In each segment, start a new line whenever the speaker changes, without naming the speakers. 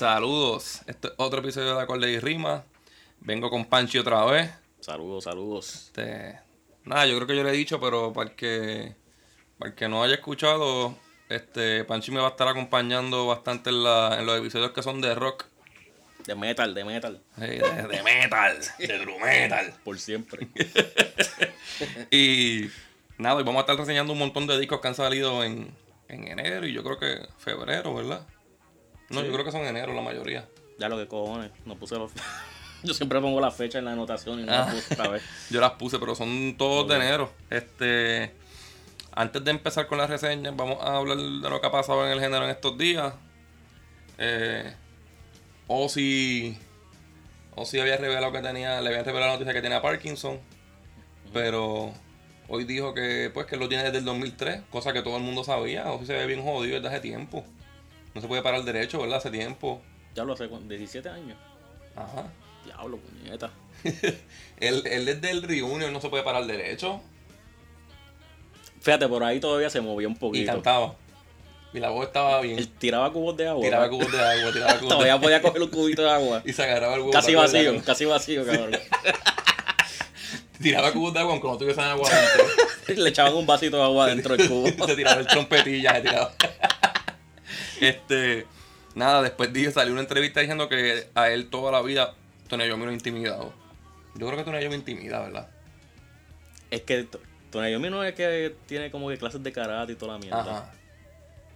Saludos. Este es otro episodio de Acorde y Rima. Vengo con Panchi otra vez.
Saludos, saludos.
Este, nada, yo creo que yo le he dicho, pero para el que, para el que no haya escuchado, este, Panchi me va a estar acompañando bastante en, la- en los episodios que son de rock.
De metal, de metal.
Sí, de, de metal, de true metal.
Por siempre.
Y nada, y vamos a estar reseñando un montón de discos que han salido en, en enero y yo creo que febrero, ¿verdad? No, yo creo que son enero la mayoría.
ya lo que cojones. No puse los. Yo siempre pongo la fecha en la anotación y no
Ah.
la puse esta vez.
Yo las puse, pero son todos de enero. Este, antes de empezar con las reseñas, vamos a hablar de lo que ha pasado en el género en estos días. Eh, Ozzy, Ozzy había revelado que tenía, le habían revelado la noticia que tenía Parkinson, pero hoy dijo que pues que lo tiene desde el 2003, cosa que todo el mundo sabía. Ozzy se ve bien jodido desde hace tiempo. No se puede parar derecho, ¿verdad? Hace tiempo.
Ya lo hace con 17 años.
Ajá.
Diablo, puñeta.
él, él desde el reunion no se puede parar derecho.
Fíjate, por ahí todavía se movía un
Y
poquito.
cantaba. Y la voz estaba bien.
Él tiraba cubos de agua.
tiraba cubos de agua, tiraba cubos de
Todavía podía coger un cubito de agua.
Y se agarraba el huevo.
Casi vacío, casi vacío, cabrón.
Tiraba cubos de agua aunque no tuviesen agua dentro.
Le echaban un vasito de agua dentro del cubo.
se tiraba el trompetilla, se tiraba. Este. Nada, después dije, salió una entrevista diciendo que a él toda la vida Tony Iommi lo ha intimidado. Yo creo que Tony Iommi intimida, ¿verdad?
Es que Tony Iommi no es que tiene como que clases de karate y toda la mierda.
Ajá.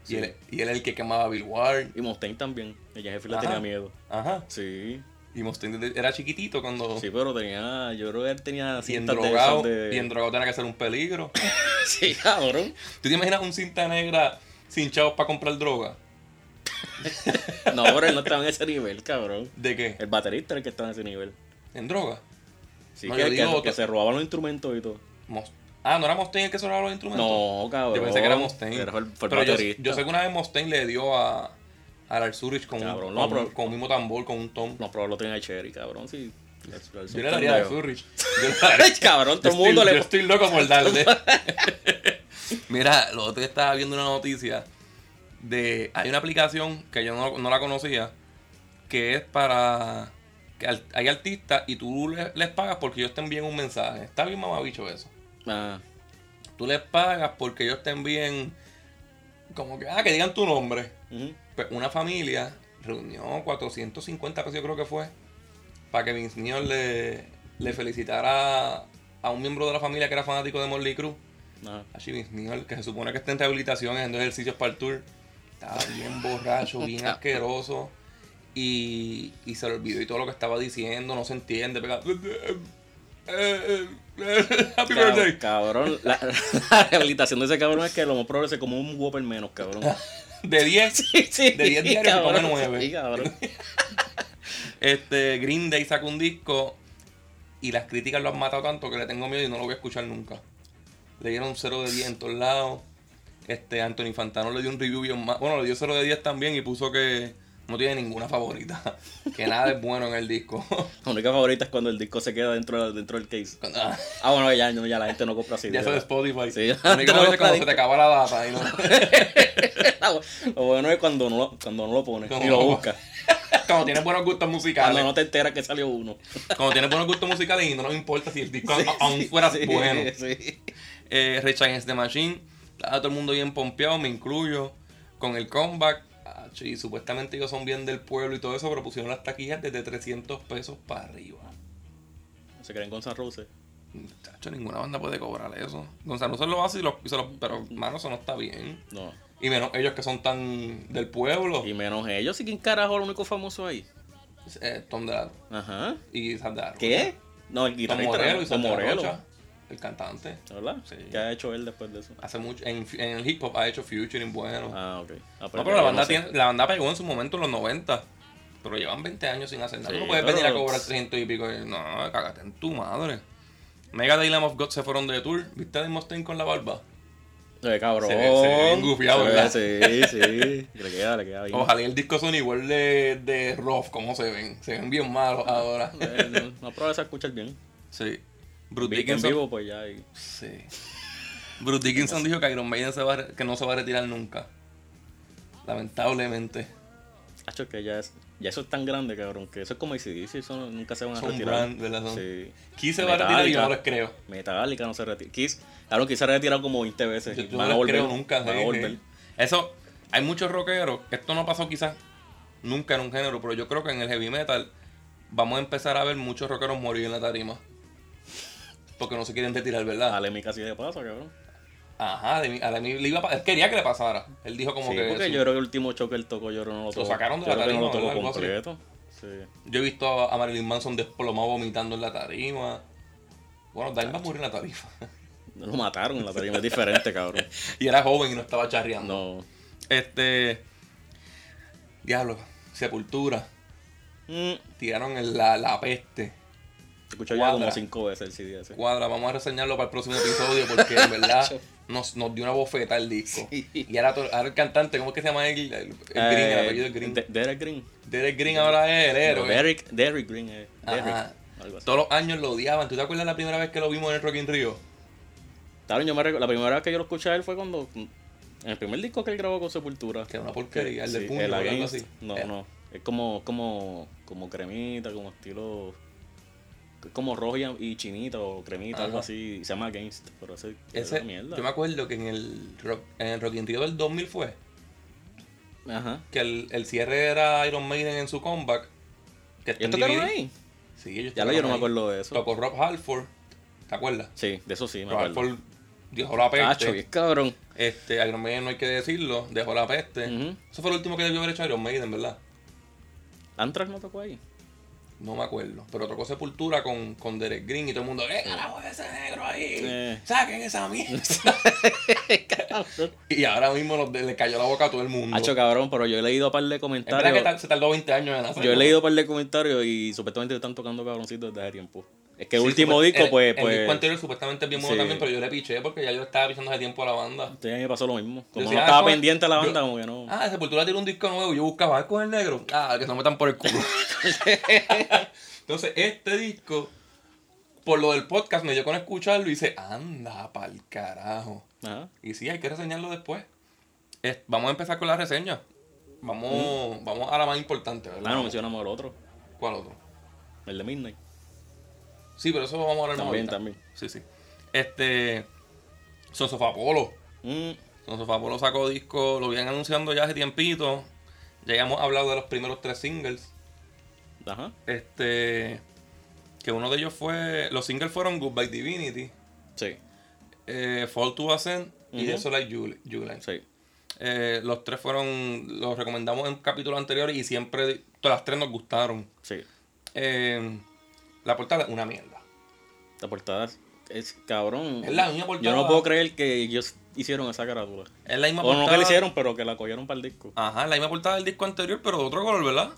Sí.
Y, él, y él es el que quemaba a Bill Ward.
Y Mustaine también. Ella jefe le tenía miedo.
Ajá.
Sí.
Y Mustaine era chiquitito cuando.
Sí, pero tenía. Yo creo que él tenía de
drogado.
de.
Bien drogado tenía que ser un peligro.
Sí, cabrón.
¿Tú te imaginas un cinta negra sin chavos para comprar droga?
No, pero él no estaba en ese nivel, cabrón.
¿De qué?
El baterista era el que estaba en ese nivel.
¿En droga?
Sí,
No,
que,
yo
que-
digo
que
otro.
se robaban los instrumentos y todo.
Ah, ¿no era Mustaine el que sonaba los instrumentos?
No, cabrón.
Yo pensé que era Mustaine.
Pero fue el, el
Pero yo, yo sé que una vez Mustaine le dio a, a Lars Ulrich con,
Cabrón,
un,
no,
con,
pero-
un- con un mismo tambor, con un tom.
No, pero lo tenía Cherry, cabrón. Sí.
yo le daría a
Ay, cabrón, todo el mundo le.
yo estoy loco por darle. Mira, lo otro día estaba viendo una noticia de... Hay una aplicación que yo no, no la conocía que es para... que hay artistas y tú le- les pagas porque ellos te envíen un mensaje. Está bien mamabicho eso.
Ah,
Tú les pagas porque ellos te envíen como que, ah, que digan tu nombre. Pues una familia reunió 450 pesos, yo creo que fue, para que Vince Neil le, le felicitara a un miembro de la familia que era fanático de Morley Cruz. Vince Neil, que se supone que está en rehabilitación, haciendo ejercicios para el tour. Estaba bien borracho, bien asqueroso. Y, y se le olvidó y todo lo que estaba diciendo, no se entiende. pega- Happy
Cab-
birthday.
Cabrón, la, la rehabilitación de ese cabrón es que lo más probable es como un Whopper menos, cabrón.
De 10.
Sí, sí,
De 10 diarios se come nueve.
Sí, cabrón.
Este, Green Day sacó un disco y las críticas lo han matado tanto que le tengo miedo y no lo voy a escuchar nunca. Le dieron 0 de 10 en todos lados. Este, Anthony Fantano le dio un review bien más. Bueno, le dio 0 de 10 también y puso que no tiene ninguna favorita. Que nada es bueno en el disco.
La única favorita es cuando el disco se queda dentro, de- dentro del case.
Ah,
Ah, bueno, ya, ya la gente no compra así.
ya eso de Spotify.
Sí,
La única favorita es cuando se te acaba la data. Y no,
Lo bueno es cuando no lo, cuando no lo pones
Cuando
y lo buscas.
cuando tienes buenos gustos musicales.
Cuando no te enteras que salió uno.
Cuando tienes buenos gustos musicales y no nos importa si el disco aún fuera
Sí,
bueno.
sí.
eh, Rage Against the Machine. Estaba todo el mundo bien pompeado, me incluyo, con el comeback. Ah, y supuestamente ellos son bien del pueblo y todo eso, pero pusieron las taquillas desde 300 pesos para arriba.
Se creen con San Rose.
Chacho, ninguna banda puede cobrar eso. Gonzalo se lo hace, y lo, y se lo- pero mano, eso no está bien.
No.
Y menos ellos que son tan del pueblo.
Y menos ellos. ¿Y quién carajo el único famoso ahí?
Eh, Tom
Ajá.
y Rocha.
¿Qué? No, el
Tom
guitarrista.
Y
Tom
Isaac el cantante.
¿Verdad?
Sí.
¿Qué ha hecho él después de eso?
Hace mucho, en, en el hip hop ha hecho featuring bueno.
Ah, ok. Ah,
No, pero la banda, tiene, la banda pegó en su momento en los 90. Pero llevan 20 años sin hacer nada.
Sí,
Tú no puedes
pero-
venir a cobrar 300 y pico. y- No, cágate en tu madre. Mega Lamb of God se fueron de tour. ¿Viste a Mustaine con la barba?
Se ve cabrón.
Se ve- se ve bien gufiado,
Se ve-
¿verdad?
Sí, sí. Le queda, le queda bien.
Ojalá y el disco son igual de, de rough como se ven. Se ven bien malos ahora.
Eh, no, no prueba a escuchar bien.
Sí. Bruce
Vi- En
Dickinson.
vivo, pues ya. y-
Sí. Bruce Dickinson dijo que Iron Maiden se va a que no se va a retirar nunca. Lamentablemente.
Hacho, que ya, es, ya eso es tan grande, cabrón, que eso es como ACDC, eso no- nunca se van a
Son
retirar.
brand, ¿verdad? Son-
Sí.
Kiss se va a retirar y yo no les creo.
Metallica no se retira. Kiss, claro, Kiss se ha retirado como 20 veces.
Yo, no les
volver.
creo nunca.
Van
sí, sí. Eso, hay muchos rockeros. Esto no pasó quizás nunca en un género, pero yo creo que en el heavy metal vamos a empezar a ver muchos rockeros morir en la tarima. Porque no se quieren retirar, ¿verdad?
A Lemmy casi le pasa, cabrón.
Ajá, a le iba a él quería que le pasara. Él dijo como
sí,
que.
porque
su-
yo creo que el último choque él tocó, yo creo no lo tocó.
sacaron de
yo
la
que no lo
tarima.
Sí.
Yo he visto a Marilyn Manson desplomado vomitando en la tarima. Bueno, Dimebag murió en la tarima.
No lo mataron en la tarima, es diferente, cabrón.
y era joven y no estaba charreando.
No.
Este. Diablo, Sepultura.
Mm,
Tiraron en la, la peste.
Escucho ya
Cuadra.
como cinco veces el CD ese.
Cuadra, vamos a reseñarlo para el próximo episodio porque en verdad nos, nos dio una bofeta el disco.
Sí.
Y ahora, el cantante, ¿cómo es que se llama él? El, el Green, el
Eh,
apellido es Green.
De- Derek Green.
Derek Green ahora es el héroe.
Derek, Derek Green. eh, Derek,
Ajá.
algo así.
Todos los años lo odiaban. ¿Tú te acuerdas la primera vez que lo vimos en el Rock in Rio?
Claro, yo me recu- la primera vez que yo lo escuché a él fue cuando. En el primer disco que él grabó con Sepultura.
Que era una porquería, el del
Sí,
puño
el
o algo así.
No,
Eh.
no. Es como, como, como cremita, como estilo. Es Como rojo y, chinita o cremita,
Ajá.
algo así. Se llama Against. Pero ese, mierda.
yo me acuerdo que en el Rock, en el Rock in Rio del 2000 fue
Ajá.
que el, el cierre era Iron Maiden en su comeback. Que está
¿Y
en
tocaron ahí?
Sí, ellos
Ya lo, yo no me acuerdo de eso.
Tocó Rob Halford. ¿Te acuerdas?
Sí, de eso sí, me
Rob
acuerdo.
Halford dejó la peste.
Cacho, bien cabrón.
Este, Iron Maiden no hay que decirlo, dejó la peste. Eso fue lo último que debió haber hecho Iron Maiden, ¿verdad?
Anthrax no tocó ahí.
No me acuerdo. Pero tocó Sepultura con, con Derek Green y todo el mundo, ¡eh, carajo, ese negro ahí!
Eh.
¡Saquen esa mierda! y ahora mismo le cayó la boca a todo el mundo.
Hacho, cabrón, pero yo he leído un par de
es verdad
comentarios.
que se tardó 20 años en hacerlo.
Yo he leído un par de comentarios y supuestamente están tocando cabroncitos desde hace tiempo. Es que el
Sí,
último disco,
el-
pues.
El
pues
disco anterior supuestamente es bien bueno
Sí.
también, pero yo le piché porque ya yo estaba pisando hace tiempo a la banda.
Sí, a mí me pasó lo mismo. Como
decía,
no
ah,
estaba pendiente a la banda,
yo-
como que no.
Ah, Sepultura tiene un disco nuevo. Yo buscaba, ¿es con el negro? Ah, que se lo metan por el culo. Entonces, este disco, por lo del podcast, me dio con escucharlo y dice, anda pa'l carajo.
Ajá.
Y sí, hay que reseñarlo después. Es- vamos a empezar con la reseña. Vamos, vamos a la más importante, ¿verdad?
Ah, no mencionamos el otro.
¿Cuál otro?
El de Midnight.
Sí, pero eso vamos a hablar más
También, también.
Sí, sí. Este. Sons of Apollo.
Mm,
Sons of Apollo sacó disco, lo habían anunciando ya hace tiempito. Ya habíamos hablado de los primeros tres singles.
ajá.
Este. Que uno de ellos fue. Los singles fueron Goodbye Divinity,
Sí,
eh, Fall to Ascend y
Ujú.
Desolate Jul- July.
sí.
Eh, los tres fueron. Los recomendamos en capítulos anteriores y siempre. Todas las tres nos gustaron.
Sí.
Eh, la portada es una mierda.
La portada es cabrón.
Es la misma portada.
Yo no puedo creer que ellos hicieron esa carátula.
Es la misma
O no
portada.
que la hicieron, pero que la cogieron para el disco.
Ajá, la misma portada del disco anterior, pero de otro color, ¿verdad?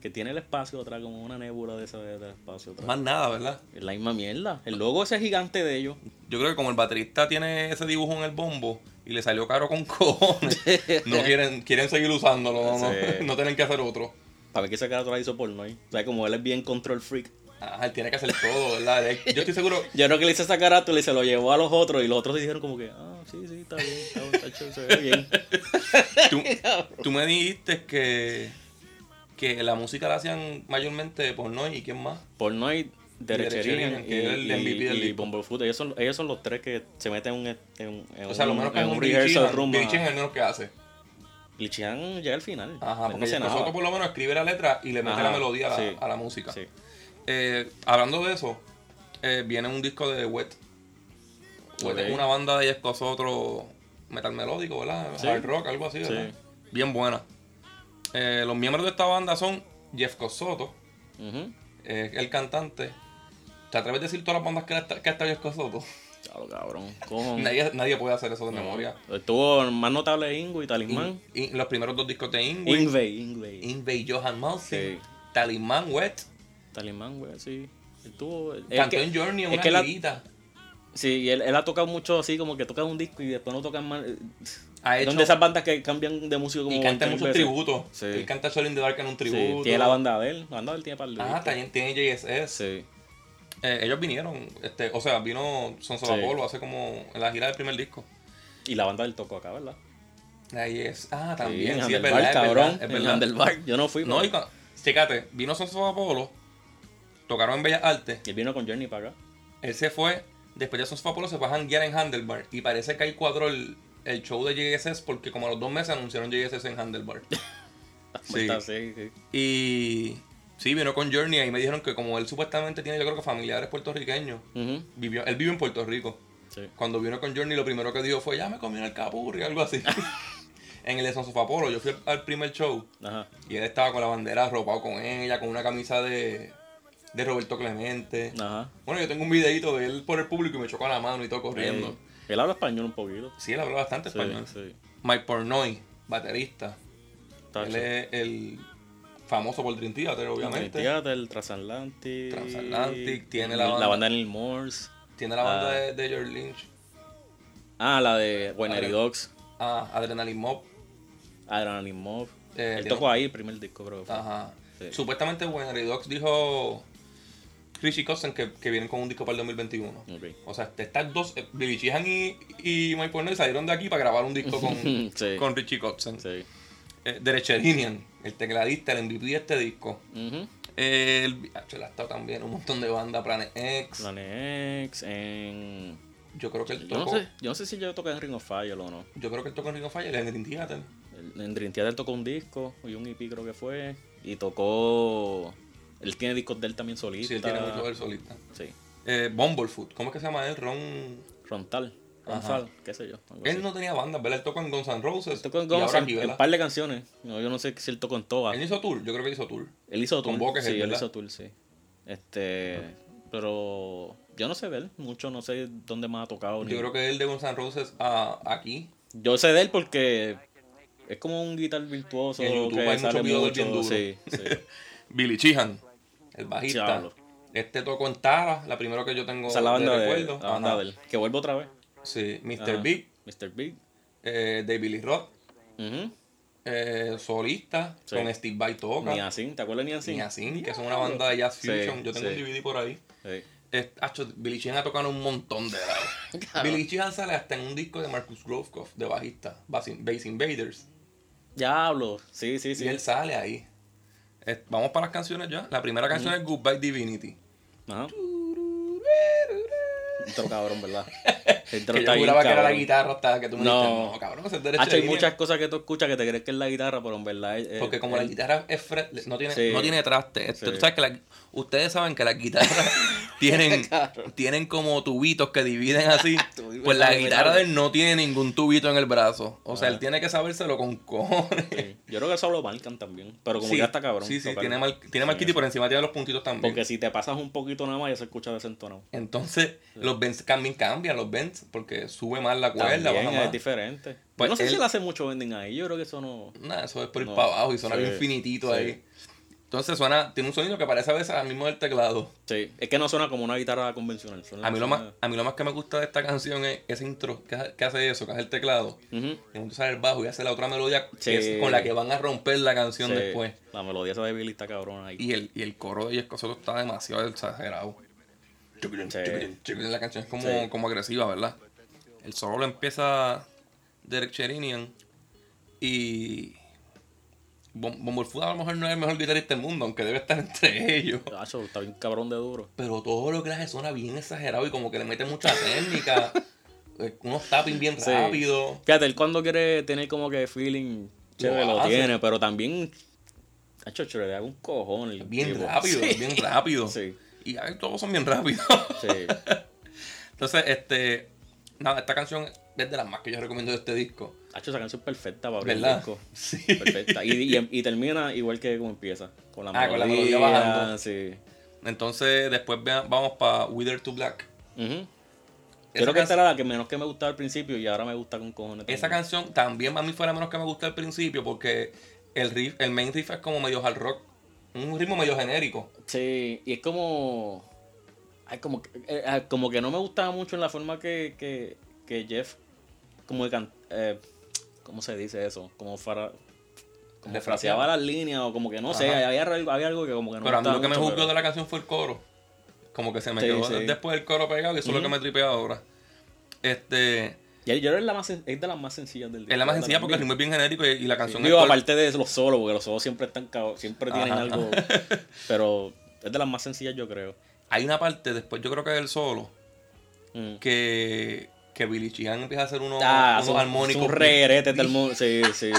Que tiene el espacio atrás, como una nébula de ese de espacio atrás.
Más nada, ¿verdad?
Es la misma mierda. El logo ese gigante de ellos.
Yo creo que como el baterista tiene ese dibujo en el bombo y le salió caro con cojones, no quieren, quieren seguir usándolo, no, no, no tienen que hacer otro.
Para ver que esa carátula hizo porno ahí. O sea, como él es bien control freak.
Ajá, él tiene que hacer todo, ¿verdad? Yo estoy seguro,
Yo creo que le hizo esa carátula y se lo llevó a los otros. Y los otros dijeron como que, ah, sí, sí, está bien, está bien, está chévere, se ve bien.
tú, tú me dijiste que, que la música la hacían mayormente por Noy y quién más.
Porno y
Derek
Derecherian
Sherinian,
y,
el
y,
MVP del
y
disco.
Bumblefoot. Ellos son, ellos son los tres que se meten en un, en, un- en
O sea, lo
un-
menos que
en
es
un
un
rehearsal room.
Es el menos que hace.
Lichian llega al final.
Ajá, porque Nosotros por lo menos escribe la letra y le mete
Ajá,
la melodía a la,
sí,
a la música.
Sí.
Eh, hablando de eso, eh, viene un disco de Wet. Wet es una banda de otro metal melódico, ¿verdad?
Sí.
Hard rock, algo así, ¿verdad?
Sí.
Bien buena. Eh, los miembros de esta banda son Jeff Cosoto, eh, el cantante. ¿Te atreves a decir todas las bandas que, ha- que ha estado Jeff Cosoto?
Claro, cabrón.
Nadie, nadie puede hacer eso de
No.
memoria.
Estuvo más notable Ingo y Talismán.
In- in- los primeros dos discos de Ingrid,
Ingvey, Ingvey.
Ingve Johan Malsi,
Sí.
Talisman Wet,
Talismán, güey, sí. Estuvo. es
cantó
que-
en Journey en
es
una
que la-. Sí, y él, él ha tocado mucho así, como que toca un disco y después no tocan más.
Ha
Son
hecho
de esas bandas que cambian de música como.
y canta
20
muchos tributos.
Sí.
Él canta Soul in the Dark en un
Sí,
tributo.
tiene la banda de él. La banda de él tiene par de
Ah, también tiene JSS.
Sí.
Eh, ellos vinieron, este, o sea, vino
Sí.
Apollo hace como en la gira del primer disco.
Y la banda del tocó acá, ¿verdad?
Ahí es. Ah,
Sí,
también.
en
Sí, es verdad, es
cabrón.
verdad, es
en
verdad.
Yo no fui,
No, y cuando- Chécate, vino Sons of Apollo, tocaron en Bellas Artes,
Y él vino con Journey para acá.
él se fue, después de Sons of Apollo se fue a janguear en Handlebar y parece que ahí cuadró el, el show de JSS porque como a los dos meses anunciaron JSS en Handlebar. Sí.
Así, sí.
Y sí, vino con Journey y me dijeron que como él supuestamente tiene yo creo que familiares puertorriqueños,
Ujú,
vivió, él vive en Puerto Rico.
sí.
Cuando vino con Journey lo primero que dijo fue, ya me comí el capurri, algo así. en el de Sons of Apollo, yo fui al, al primer show
Ajá.
y él estaba con la bandera arropado con ella, con una camisa de, de Roberto Clemente.
Ajá.
Bueno, yo tengo un videito de él por el público y me chocó la mano y todo corriendo.
Eh, él habla español un poquito.
Sí, él habla bastante
Sí,
español.
sí.
Mike Pornoy, baterista.
Tacho.
Él es el famoso por Dream Theater, obviamente.
Dream Theater, Transatlantic.
Transatlantic, tiene la
La
banda-
banda Neil Morse.
Tiene la banda
Ah.
de, de George Lynch.
Ah, la de Winery Dogs.
Ah, Adrenaline Mob.
Adrenaline Mob.
Eh,
él tocó ahí el primer disco, creo.
Ajá.
Sí.
Supuestamente Winery Dogs dijo Richie Kotzen que, que vienen con un disco para el 2021.
Ok.
O sea, estas dos, eh, Billy Sheehan y, y Mike Pornoy salieron de aquí para grabar un disco con,
Sí.
con Richie Kotzen.
Sí.
Eh, el tecladista, el MVP de este disco.
Ujú.
El, ah, él ha estado también un montón de bandas, Planet X.
Planet X, en...
Yo creo que él
Yo no,
tocó.
sé, yo no sé si yo toqué en Ring of Fire o no.
Yo creo que él tocó en Ring of Fire, en Dream Theater.
El- En Dream Theater tocó un disco y un EP creo que fue. Y tocó... Él tiene discos de él también solista.
Sí, él tiene mucho del solista.
Sí.
Eh, Bumblefoot, ¿cómo es que se llama él? Ron.
Frontal.
Ajá.
Frontal, qué sé yo.
Él
así.
no tenía banda, ¿verdad? Él tocó en Guns N' Roses.
Él tocó en Guns en
¿verdad?
un par de canciones. No, yo no sé si él tocó en todas.
Él hizo tour, yo creo que hizo tour.
Él hizo
con
tour.
Buckethead,
Sí, él
¿verdad?
hizo tour, sí. Este... Pero... Yo no sé de él. Mucho no sé dónde más ha tocado. ni-
Yo creo que él de Guns N' Roses a aquí.
Yo sé de él porque... Es como un guitar virtuoso
En YouTube
que
hay muchos videos
mucho.
bien.
Sí, sí.
Billy Sheehan, el bajista. Este tocó en Tara, la primera que yo tengo
Esa es la banda, de,
recuerdo.
la banda
Ajá.
de él. Que vuelvo otra vez.
Sí, Mr.
Ajá.
Big,
Mr. Big.
eh, David Lee Roth, eh, solista,
Sí.
con Steve Vai toca.
Niacin, ¿te acuerdas de Niacin?
Niacin, que es una banda de jazz
Sí,
fusion. yo tengo
sí.
un DVD por ahí. Es- acho, Billy Sheehan ha tocado un montón de lados.
Claro.
Billy Sheehan sale hasta en un disco de Marcus Grovecoff, de bajista, Bass Invaders.
Diablo. Sí, sí, sí.
Y él sale ahí. Vamos para las canciones ya. La primera canción es Goodbye Divinity.
Ajá. Intro cabrón, ¿verdad? El
Que yo juraba que era la guitarra hasta que tú me
No.
dijiste, no, cabrón, ese es derecho
hay muchas cosas que tú escuchas que te crees que es la guitarra, pero en verdad es...
Porque como la guitarra es fretless, no tiene,
Sí.
no tiene traste. Esto-
Sí.
tú sabes que la- ustedes saben que las guitarras tienen, tienen como tubitos que dividen así. Pues la guitarra de él no tiene ningún tubito en el brazo. O sea,
Ah.
él tiene que sabérselo con cojones.
Sí. Yo creo que eso lo marcan también. Pero como ya está cabrón.
Sí, sí,
tocarlo.
tiene, mal, tiene marquito y por encima tiene los puntitos también.
Porque si te pasas un poquito nada más ya se escucha desentonado.
Entonces, los también cambian, los porque sube más la cuerda,
También
baja
es
más.
diferente.
Pues
no sé
él-
si él hace mucho bending ahí. Yo creo que eso no...
Nah, eso es por ir
No,
para abajo y suena
sí,
bien finitito
sí.
ahí. Entonces suena, tiene un sonido que parece a veces al mismo del teclado.
Sí, es que no suena como una guitarra convencional. suena-
A mí, lo más, a mí lo más que me gusta de esta canción es ese intro que, hace- que hace eso, que hace el teclado.
Ujú.
Y cuando sale el bajo y hace la otra melodía que es con la que van a romper la canción
Sí,
después.
La melodía esa de Billy está cabrón ahí.
Y el, y el coro de Escosoto está demasiado exagerado. La canción es como,
Sí.
como agresiva, ¿verdad? El solo lo empieza Derek Sherinian y Bom- Bumblefoot a lo mejor no es el mejor guitarrista del mundo, aunque debe estar entre ellos.
Tacho, está bien cabrón de duro.
Pero todo lo que hace suena bien exagerado y como que le mete mucha técnica. eh, unos tapping bien
Sí.
rápido.
Fíjate, él cuando quiere tener como que feeling chévere lo, tiene, pero también. Hacho, le hago un cojón. el
Bien
tipo.
rápido,
Sí.
bien rápido.
Sí,
Y todos son bien rápidos.
sí.
Entonces, este. Nada, esta canción es de las más que yo recomiendo de este disco.
Hacho, esa canción es perfecta para abrir el disco.
Sí.
Perfecta. Y, y, y termina igual que como empieza. Con la
Ah, con la
melodía.
melodía bajando.
Sí.
Entonces, después vamos para Wither to Black.
Creo que esta era la que menos que me gustaba al principio y ahora me gusta con cojones.
Esa
también.
canción también a mí fue la menos que me gustó al principio porque el riff, el main riff es como medio hard rock. Un ritmo medio genérico.
Sí, y es como. Ay, como, que- eh, eh, como que no me gustaba mucho en la forma que, que, que Jeff. Como de can- eh, ¿Cómo se dice eso? Como para. Como fraseaba las líneas o como que no sé, había, algo- había algo que como que no
Pero a mí lo que me juzgó
pero-
de la canción fue el coro. Como que se me
Sí,
quedó
sí.
después el coro pegado y eso es lo que me tripea ahora. Este.
Y yo creo que es, la más, es de las más sencillas del disco.
Es la más sencilla porque el ritmo es bien genérico y, y la
Sí,
canción
Digo,
es cor-
aparte de los solos, porque los solos siempre están siempre tienen
Ajá.
algo. Pero es de las más sencillas, yo creo.
Hay una parte después, yo creo que del solo,
Mm.
que, que Billy Sheehan empieza a hacer unos,
Ah,
unos
son,
armónicos.
son regueretes del mundo. Sí, sí.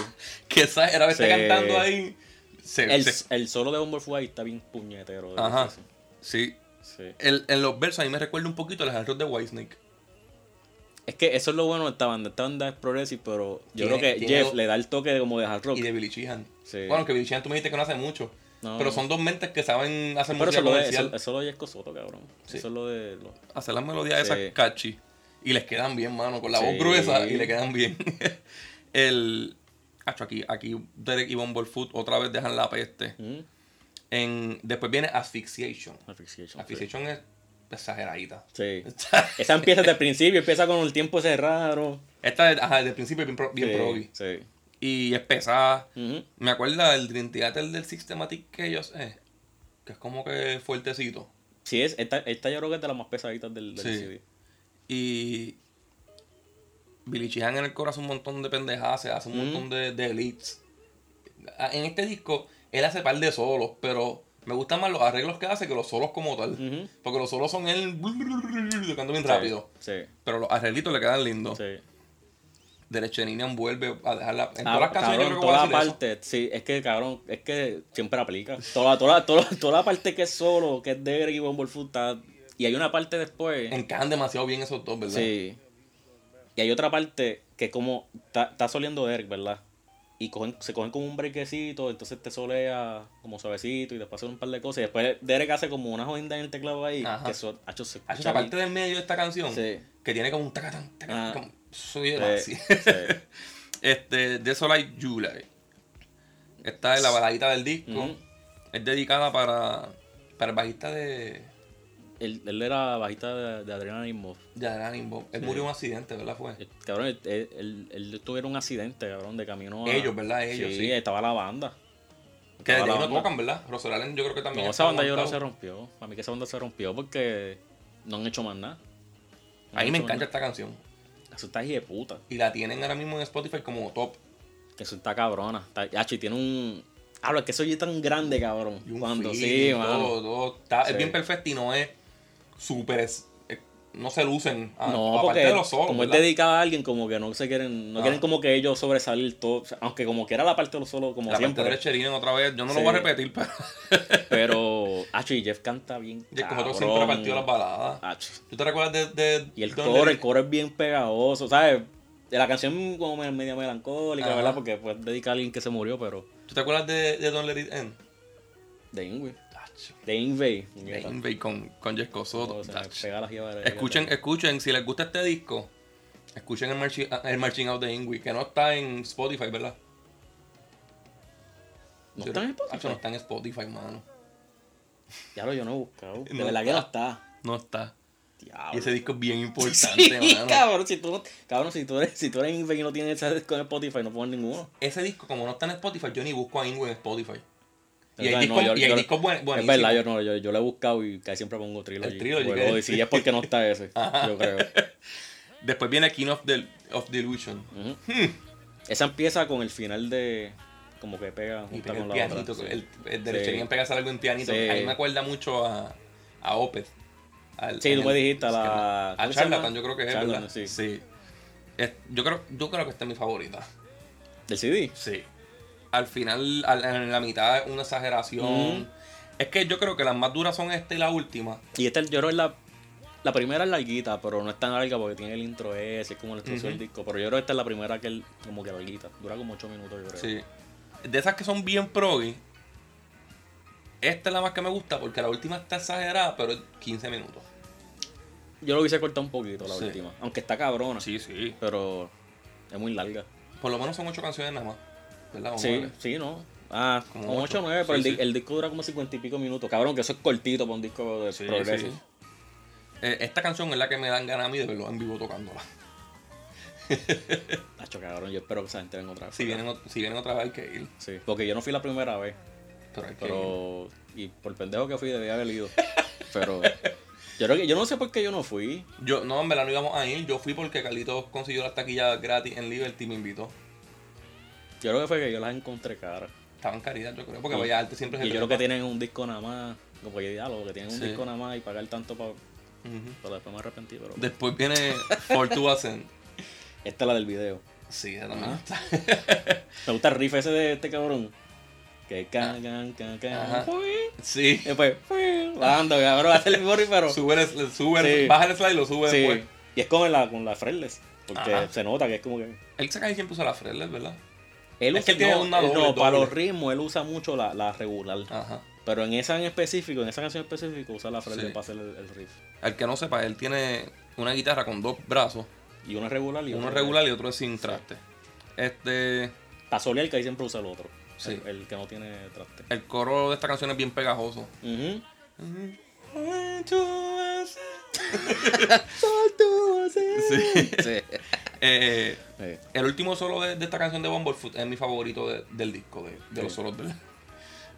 Que esa era está
Sí.
cantando ahí. Se-
El,
se-
el solo de Humble Fue ahí está bien puñetero.
Ajá. sí.
Sí.
El- en los versos a mí me recuerda un poquito los errores de Whitesnake.
Es que eso es lo bueno de esta banda. Esta banda es progressive, pero yo creo que Jeff le da el toque de como de hard rock.
Y de Billy Sheehan.
Sí.
Bueno, que Billy Sheehan tú me dijiste que no hace mucho.
No,
pero son dos mentes que saben hacer
Pero
música
eso es lo de,
comercial.
eso, eso es lo de Jesco Soto, cabrón.
Sí.
Eso es lo de... lo-
Hacer las melodías
Sí.
esas catchy. Y les quedan bien, mano. Con la voz gruesa y le quedan bien. el. Acho, aquí, aquí Derek y Bumblefoot otra vez dejan la peste.
¿Mm?
En, después viene Asphyxiation.
Asphyxiation,
Asphyxiation es exageradita.
Sí. Esa empieza desde el principio, empieza con el tiempo ese raro.
Esta, es- ajá, desde el principio es bien, pro- bien
sí,
proggy.
Sí.
Y es pesada. Me acuerda del Dream Theater del Systematic que ellos es. Que es como que fuertecito.
Sí, es, esta, esta yo creo que es de las más pesaditas del, del
Sí.
CD.
Y Billy Sheehan en el coro hace un montón de pendejadas, se hace un
Mm.
montón de, de leads. En este disco, él hace par de solos, pero me gustan más los arreglos que hace que los solos como tal. Porque los solos son él tocando bien
Sí,
rápido.
Sí,
Pero los arreglitos le quedan lindos.
sí.
Derechenian vuelve a dejarla. En
Ah,
todas las canciones yo
cabrón,
creo que
toda la
decir eso.
parte, sí, es que cabrón, es que siempre aplica. Toda, toda, toda, toda la parte que es solo, que es de Greg y Bumblefoot, está- y hay una parte después.
Encajan demasiado bien esos dos, ¿verdad?
Sí. Y hay otra parte que como está, está soliendo Derek, ¿verdad? Y cogen, se cogen como un brequecito, entonces te solea como suavecito y después hacen un par de cosas. Y después Derek hace como una jodida en el teclado ahí.
Ajá.
Que eso, hacho, se escucha
esa parte del medio de esta canción
Sí.
que tiene como un tacatán, tacatán,
Ah.
como- soy
Sí,
así.
sí.
Este, Desolate July. Esta es la baladita del disco.
Ujú.
Es dedicada para, para el bajista de,
Él, él era bajista de, de Adrenaline Mob.
de Adrenaline Bomb. Él
Sí.
murió en un accidente, ¿verdad? Fue.
Eh, Cabrón, él, él, él- él tuvieron un accidente, cabrón, de camino a...
Ellos, ¿verdad? Ellos, sí.
estaba la banda.
Que ahí no tocan, ¿verdad? Rosal Allen yo creo que también.
No, esa banda yo creo que se rompió. A mí que esa banda se rompió porque no han hecho más nada. No
A mí me encanta esta canción.
Eso está de puta.
Y la tienen ahora mismo en Spotify como top.
Que eso está cabrona. Y tiene un... Hablo, es que soy tan grande, cabrón.
Y un
Cuando sí, mano.
todo, todo. Está-
Sí.
Es bien perfecto y no es súper. es- no se lucen. a-
No,
aparte
porque
de los solos.
como
¿verdad?
es dedicada a alguien, como que no se quieren, no
Ah.
quieren como que ellos sobresalir todo, o sea, aunque como quiera la parte de los solos, como
La parte de otra vez, yo no
Sí.
lo voy a repetir, pero.
Pero, Hacho, y Jeff canta bien.
Jeff
cabrón.
Cojoto siempre partió las baladas.
Hacho.
¿Tú te recuerdas de. de
Y el coro, el coro es bien pegajoso, ¿sabes? De la canción como me- media melancólica,
Ajá.
¿verdad? Porque fue dedicada a alguien que se murió, pero
¿Tú te acuerdas de, de Don't Let It End?
de Ingrid. De Ingrid.
De Invade con, con Jesco Soto. Escuchen, escuchen, si les gusta este disco, escuchen el Marching, el marching Out de Ingrid, que no está en Spotify, ¿verdad?
¿No está en Spotify?
No está en Spotify, mano.
Ya lo yo no he buscado. De
No
verdad que no
está.
está.
No está.
Diablo.
Y ese disco es bien importante,
Sí,
mano.
cabrón, si tú, no- cabrón, si tú eres, si tú eres Ingrid y no tienes esa con Spotify, no pones ninguno.
Ese disco, como no está en Spotify, yo ni busco a Ingrid en Spotify. Y
Es
hay discos,
no, yo-
y hay
yo-
discos buen-
Es verdad, yo, no, yo, yo lo he buscado y casi siempre pongo Trilogy.
El Trilogy,
Bueno,
que-
y es porque no está ese,
Ajá.
yo creo.
Después viene King of, Del- of Delusion.
Ujú. Esa empieza con el final de... Como que pega junta
pega el
con la
pianito,
otra. sí.
el, el de
Sí.
Pega algo en pianito.
Sí.
A mí me acuerda mucho a, a Opeth. Al-
Sí, tú me dijiste a
es
la-.
A
¿cómo se
Charlatan, yo creo que es,
Charlatan,
¿verdad?
sí.
Es- yo, creo, yo creo que esta es mi favorita.
¿Del CD?
Sí. Al final, al- en la mitad, una exageración.
Mm.
Es que yo creo que las más duras son esta y la última.
Y esta, yo creo que es la... La primera es larguita, pero no es tan larga porque tiene el intro ese, es como la
Ujú.
del disco. Pero yo creo que esta es la primera que él, como que larguita. Dura como 8 minutos, yo creo.
Sí. De esas que son bien proggy. Esta es la más que me gusta porque la última está exagerada, pero es 15 minutos.
Yo lo hubiese cortado un poquito, la
Sí.
última. Aunque está cabrona.
Sí, sí.
Pero es muy larga.
Por lo menos son 8 canciones nada más. ¿Verdad? O
Sí,
nueve.
sí, ¿no? Ah,
Como
como
ocho.
8 o 9, pero el, di-
sí.
el disco dura como 50 y pico minutos. Cabrón, que eso es cortito para un disco de
Sí,
progressive.
sí. Eh, esta canción es la que me dan ganas a mí de verlo en vivo tocándola.
Nacho, cabrón, yo espero que esa gente venga otra vez.
Si vienen, si vienen otra vez hay que ir.
Sí, porque yo no fui la primera vez,
Pero hay que ir.
Y por pendejo que fui debía haber ido. Pero... Yo, creo que, yo no sé por qué yo no fui.
Yo, no, en verdad no íbamos a ir. Yo fui porque Carlitos consiguió las taquillas gratis en Liberty y me invitó.
Yo creo que fue que yo las encontré caras.
Estaban caridad, yo creo, porque
Y-
Vaya Arte siempre es
Y yo creo que tienen un disco nada más. Como que lo que tienen un
Sí.
disco nada más y pagar tanto para. Pero después me arrepentí, pero.
Después viene For to Ascend.
Esta es la del video.
Sí, esa también está.
Me gusta el riff ese de este cabrón. Que can, can, can, can.
Ajá.
Fui.
Sí.
Y después, fui. Bajando, cabrón, hace el mismo riff, pero.
Sube el, sube el-
Sí.
baja el slide y lo sube
Sí.
después.
Y es con la, con la fretless. Porque
Ajá.
se nota que es como que.
Él cae siempre usa la Fretless, ¿verdad?
Él
Es que tiene
no,
una doble,
no, para los ritmos él usa mucho la, la regular.
Ajá.
Pero en esa en específico, en esa canción específica, usa la
Sí.
para hacer el, el riff.
Al que no sepa, él tiene una guitarra con dos brazos.
Y uno es regular y
Uno
otro
es regular y otro es sin traste. Este.
Para solear que ahí siempre usa el otro.
Sí.
El, el que no tiene traste.
El coro de esta canción es bien pegajoso.
Ujú.
Sí.
Sí.
Eh,
Sí.
el último solo de, de esta canción de Bumblefoot es mi favorito de- del disco, de, de los solos del.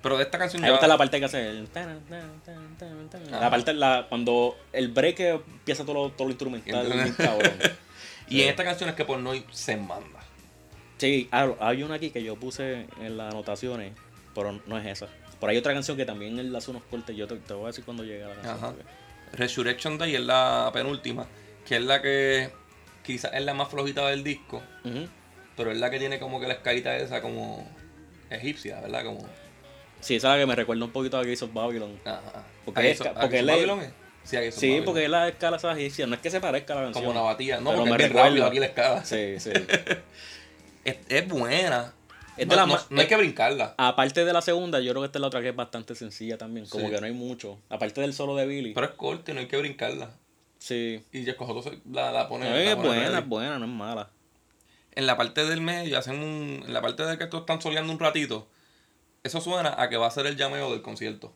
Pero de esta canción
Me
ya-
gusta la parte que hace el. La parte la, cuando el break empieza todo lo, todo lo instrumental.
Y en esta canción es que Pornoy se manda.
Sí, ah, hay una aquí que yo puse en las anotaciones, pero no es esa. Por ahí hay otra canción que también él hace unos cortes, yo te, te voy a decir cuando llegue a la canción.
Ajá. Resurrection Day es la penúltima, que es la que quizás es la más flojita del disco, pero es la que tiene como que la escalita esa como egipcia, ¿verdad? Como.
Sí, esa es la que me recuerda un poquito a Gates of Babylon.
Ajá.
Porque
¿A
es
a
porque él es-
Babylon es? Sí, Babylon.
porque es la escala esa egipcia, no es que se parezca a la canción.
Como una batilla. No,
pero
porque
me
es
recuerda.
rápido aquí la escala.
Sí, sí.
Es, es buena.
Es
no,
la
no- no hay que brincarla.
Aparte de la segunda, yo creo que esta es la otra que es bastante sencilla también. Como
Sí.
que no hay mucho. Aparte del solo de Billy.
Pero es corta y no hay que brincarla.
Sí.
Y ya Cojoto se- la, la pone. La
es buena, es buena, no es mala.
En la parte del medio hacen un. En la parte de que están soleando un ratito. Eso suena a que va a ser el llameo del concierto.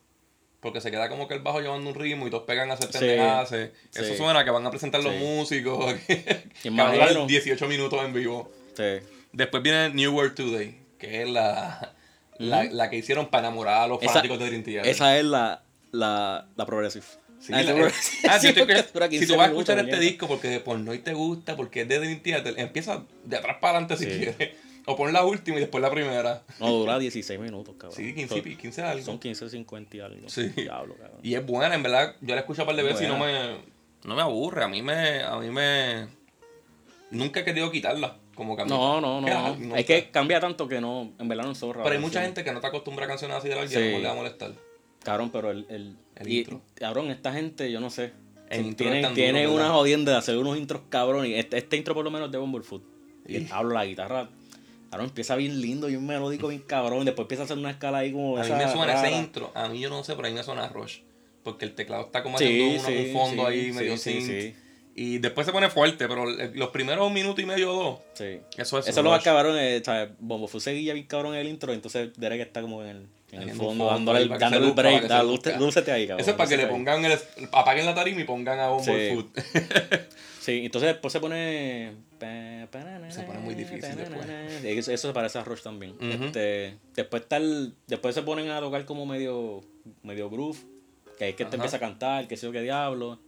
Porque se queda como que el bajo llevando un ritmo y todos pegan a hacer
Sí.
pendejadas. Eso suena a que van a presentar los músicos. Que, que
Y
van a durar
imagino.
18 minutos en vivo.
Sí.
Después viene New World Today, que es la, la, la que hicieron para enamorar a los
Esa-
fanáticos de Dream Theater.
Esa es la, la, la progressive.
Sí,
Ah, progressive.
ah,
Sí,
si,
15
tú vas a escuchar este disco porque por no te gusta, porque es de Dream Theater, empieza de atrás para adelante si
Sí.
quieres. O pon la última y después la primera.
No, dura 16 minutos, cabrón.
Sí, 15,
Son-
y 15 algo.
Son 15, 50 y algo.
Sí.
Diablo, cabrón.
Y es buena, en verdad. Yo la escucho un par de veces y no me, no me aburre. A mí me, a mí me... Nunca he querido quitarla. Como que a mí-
No, no, no. no. Es que cambia tanto que no, en verdad no es zorra.
Pero hay mucha gente que no está acostumbrada a canciones así de largas y mejor le va a molestar.
Cabrón, pero el. el,
El
y,
intro.
Cabrón, esta gente, yo no sé.
El
tiene tiene
duro,
una jodienda de hacer unos intros cabrón. Y este, este intro por lo menos es de Bumblefoot. Y
Sí.
hablo la guitarra. Cabrón, empieza bien lindo, bien melódico, bien cabrón. Después empieza a hacer una escala ahí como.
A mí
esa
me suena
rara.
ese intro, a mí yo no sé, pero a mí me suena a Rush. Porque el teclado está como
Sí,
haciendo una-
sí,
un fondo
sí,
ahí medio
sí,
synth.
sí.
Y después se pone fuerte, pero el- los primeros minutos y medio o dos,
Sí.
eso es
Eso lo cabrón, eh, ¿sabes? Bumblefoot seguía bien cabrón en el intro. Entonces Derek está como en el, en el fondo, dándole, el- dándole el break. Da, lúcete- ahí, cabrón.
Eso es para que le pongan el, apaguen la tarima y pongan a Bumblefoot.
Sí, entonces después se pone.
Se pone muy difícil después.
Eso, se parece a Rush también. Este, después está el, después se ponen a tocar como medio, medio groove. Que es que te empieza a cantar, que sé yo qué diablo.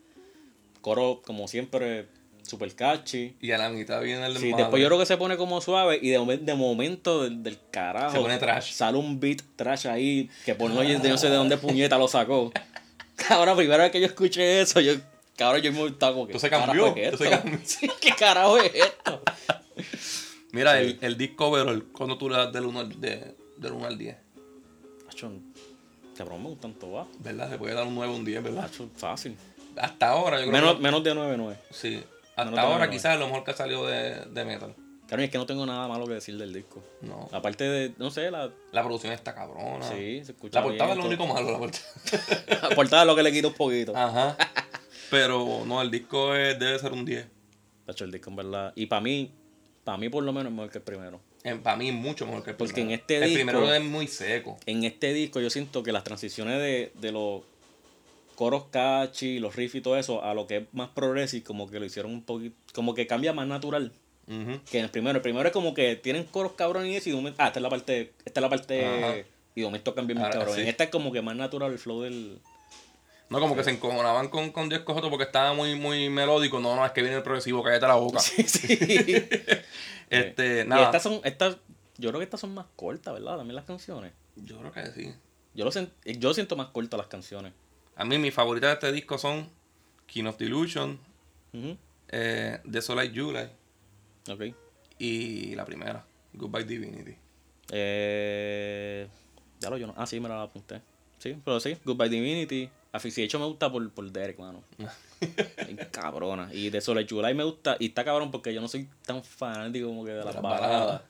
Coro, como siempre, super catchy.
Y a la mitad viene el
Sí, después yo creo que se pone como suave y de, de momento del, del carajo.
Se pone trash.
Sale un beat trash ahí que por no, no sé de dónde puñeta lo sacó. Cabrón, primera vez que yo escuché eso, yo, cabrón, yo me estaba como que.
Entonces
¿qué
cambió,
es
entonces
esto?
cambió.
¿Qué carajo es esto?
Mira,
Sí.
el, el disco overall, cuando tú le das del 1 al, de, del 1 al 10,
Acho, cabrón, me gustan todas.
¿verdad? Se puede dar un 9 o un 10, ¿verdad?
Acho, fácil.
Hasta ahora, yo creo
Menos,
que...
menos de 9, 9.
Sí. Hasta ahora quizás es lo mejor que ha salido de, de metal.
Claro, es que no tengo nada malo que decir del disco.
No.
Aparte de, no sé, la.
La producción está cabrona.
Sí, se escucha.
La portada es lo
todo.
único malo, la portada.
La portada es lo que le quito un poquito.
Ajá. Pero no, el disco es- debe ser un 10.
Tacho, el disco en verdad. Y para mí, para mí por lo menos es mejor que el primero.
Para mí es mucho mejor que el
Porque
primero.
en este
el
disco-
primero es muy seco.
En este disco yo siento que las transiciones de, de los coros catchy, los riffs y todo eso, a lo que es más progressive, como que lo hicieron un poquito, como que cambia más natural que en el primero. El primero es como que tienen coros cabrones y eso, y ah, esta es la parte, esta es la
Ajá.
parte, y de momento cambia más
Ahora
cabrón.
sí.
En esta es como que más natural el flow del...
No, como que se encojonaban con, con Diez Cojotos porque estaba muy, muy melódico. No, no, es que viene el progresivo, cállate la boca.
Sí, sí.
Este,
Y
nada.
estas son, estas, yo creo que estas son más cortas, ¿verdad? También las canciones.
Yo creo que sí.
Yo lo yo siento más cortas las canciones.
A mí mis favoritas de este disco son King of Delusion,
Ujú.
eh, Desolate July
Ok.
y la primera, Goodbye Divinity.
Eh, ya lo yo no. Ah, sí, me la apunté. Sí, pero sí, Goodbye Divinity. Aficionado me gusta por, por Derek, mano. Cabrona. Y de Soleil July me gusta. Y está cabrón porque yo no soy tan fanático como que de las
las
baladas.
baladas.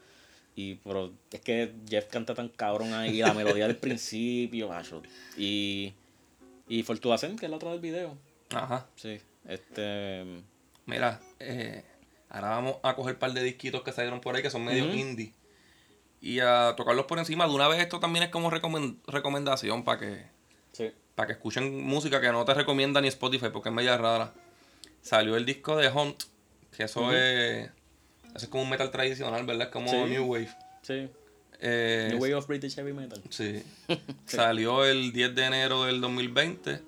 Y pero es que Jeff canta tan cabrón ahí. La melodía del principio, macho. Y. Y Fortuna que es la otra del video.
Ajá.
Sí. Este.
Mira, eh, ahora vamos a coger un par de disquitos que salieron por ahí que son medio indie. Y a tocarlos por encima. De una vez esto también es como recomen- recomendación para que,
Sí.
para que escuchen música que no te recomienda ni Spotify porque es media rara. Salió el disco de Hunt, que eso es... Eso es como un metal tradicional, ¿verdad? Es como
Sí.
New Wave.
Sí.
Eh,
New Way of British Heavy Metal.
Sí. Salió el 10 de enero del 2020.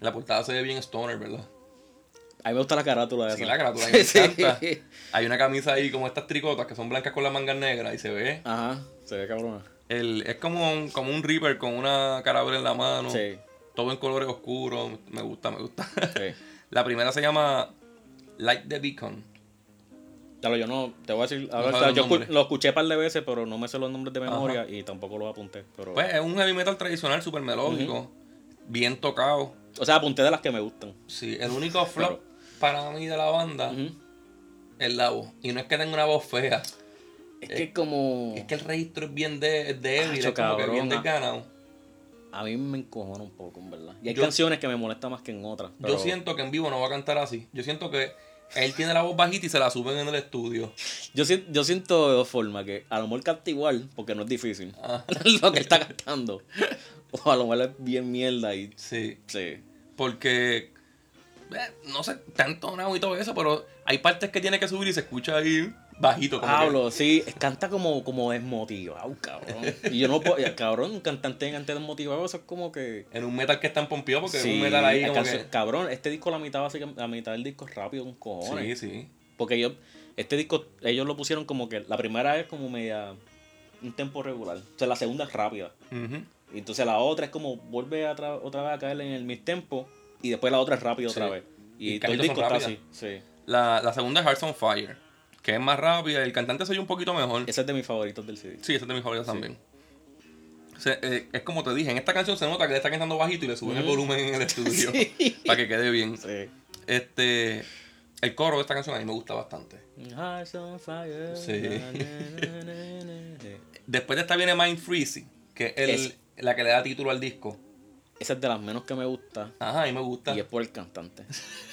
La portada se ve bien stoner, ¿verdad?
A mí me gusta la carátula de
Sí,
esa.
la carátula me
Sí.
encanta. Hay una camisa ahí como estas tricotas que son blancas con las mangas negras y se ve.
Ajá, se ve cabrona.
El, es como un, como un Reaper con una carabela en la mano.
Sí,
Todo en colores oscuros. Me gusta, me gusta.
sí.
la primera se llama Light the Beacon.
Claro, yo no, te voy a decir,
No
yo
nombres.
lo escuché un par de veces, pero no me sé los nombres de memoria y tampoco los apunté. Pero,
Pues es un heavy metal tradicional, súper melódico. Bien tocado.
o sea, apunté de las que me gustan.
Sí, el único flop para mí de la banda
Ujú.
es la voz. Y no es que tenga una voz fea.
Es que como...
Es que el registro es bien de, débil, es como que bien
cabrón, ah.
desganado.
A mí me encojona un poco, en verdad. Y hay
Yo-
canciones que me molestan más que en otras.
Yo siento que en vivo no va a cantar así. Yo siento que él tiene la voz bajita y se la suben en el estudio.
Yo, siento, yo siento de dos formas, que a lo mejor canta igual, porque no es difícil,
Ah,
lo que está cantando. O a lo mejor es bien mierda y...
sí.
Sí.
Porque, eh, no sé, tanto nada y todo eso, pero hay partes que tiene que subir y se escucha ahí bajito. Como que-
Pablo, sí, canta como, como desmotivado, cabrón. Y yo no puedo, cabrón, un cantante antes desmotivado, eso es como que.
en un metal que están pompeado porque es
Sí,
un metal ahí como que...
Cabrón, este disco la mitad básicamente, la mitad del disco es rápido con cojones.
Sí, sí.
Porque ellos, este disco, ellos lo pusieron como que la primera es como media un tempo regular. O sea, la segunda es rápida. Y entonces la otra es como vuelve a tra- otra vez a caer en el mid tempo. Y después la otra es rápido otra vez.
Y
Y, todo el disco está así. Sí.
La, la segunda es Hearts on Fire, que es más rápida el cantante se oye un poquito mejor.
Ese es de mis favoritos del CD.
Sí, ese es de mis favoritos también. Eh, es como te dije, en esta canción se nota que le está cantando bajito y le suben el
Ujú.
volumen en el estudio
Sí.
para que quede bien.
Sí.
Este, el coro de esta canción a mí me gusta bastante.
Hearts on fire.
Sí.
na, na, na, na, na.
Después de esta viene Mind Freezing, que es, el-
Es-
la que le da título al disco.
Esa es de las menos que me gusta.
Ajá, a mí me gusta.
Y es por el cantante.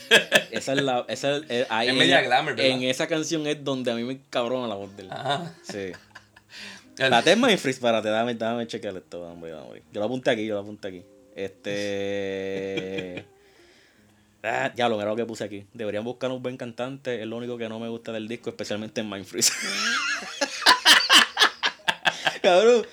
esa es la. Esa es, eh, ahí
Es
en-
media glamour, ¿verdad?
En esa canción es donde a mí me cabrona la voz de él.
Ajá.
Sí.
El-
La tema en freeze, párate, dame, dame chequear esto, hombre, hombre. Yo lo apunté aquí, yo lo apunté aquí. Este. Ah, ya lo mira lo que puse aquí. Deberían buscar un buen cantante. Es lo único que no me gusta del disco, especialmente en Mind Freeze. cabrón.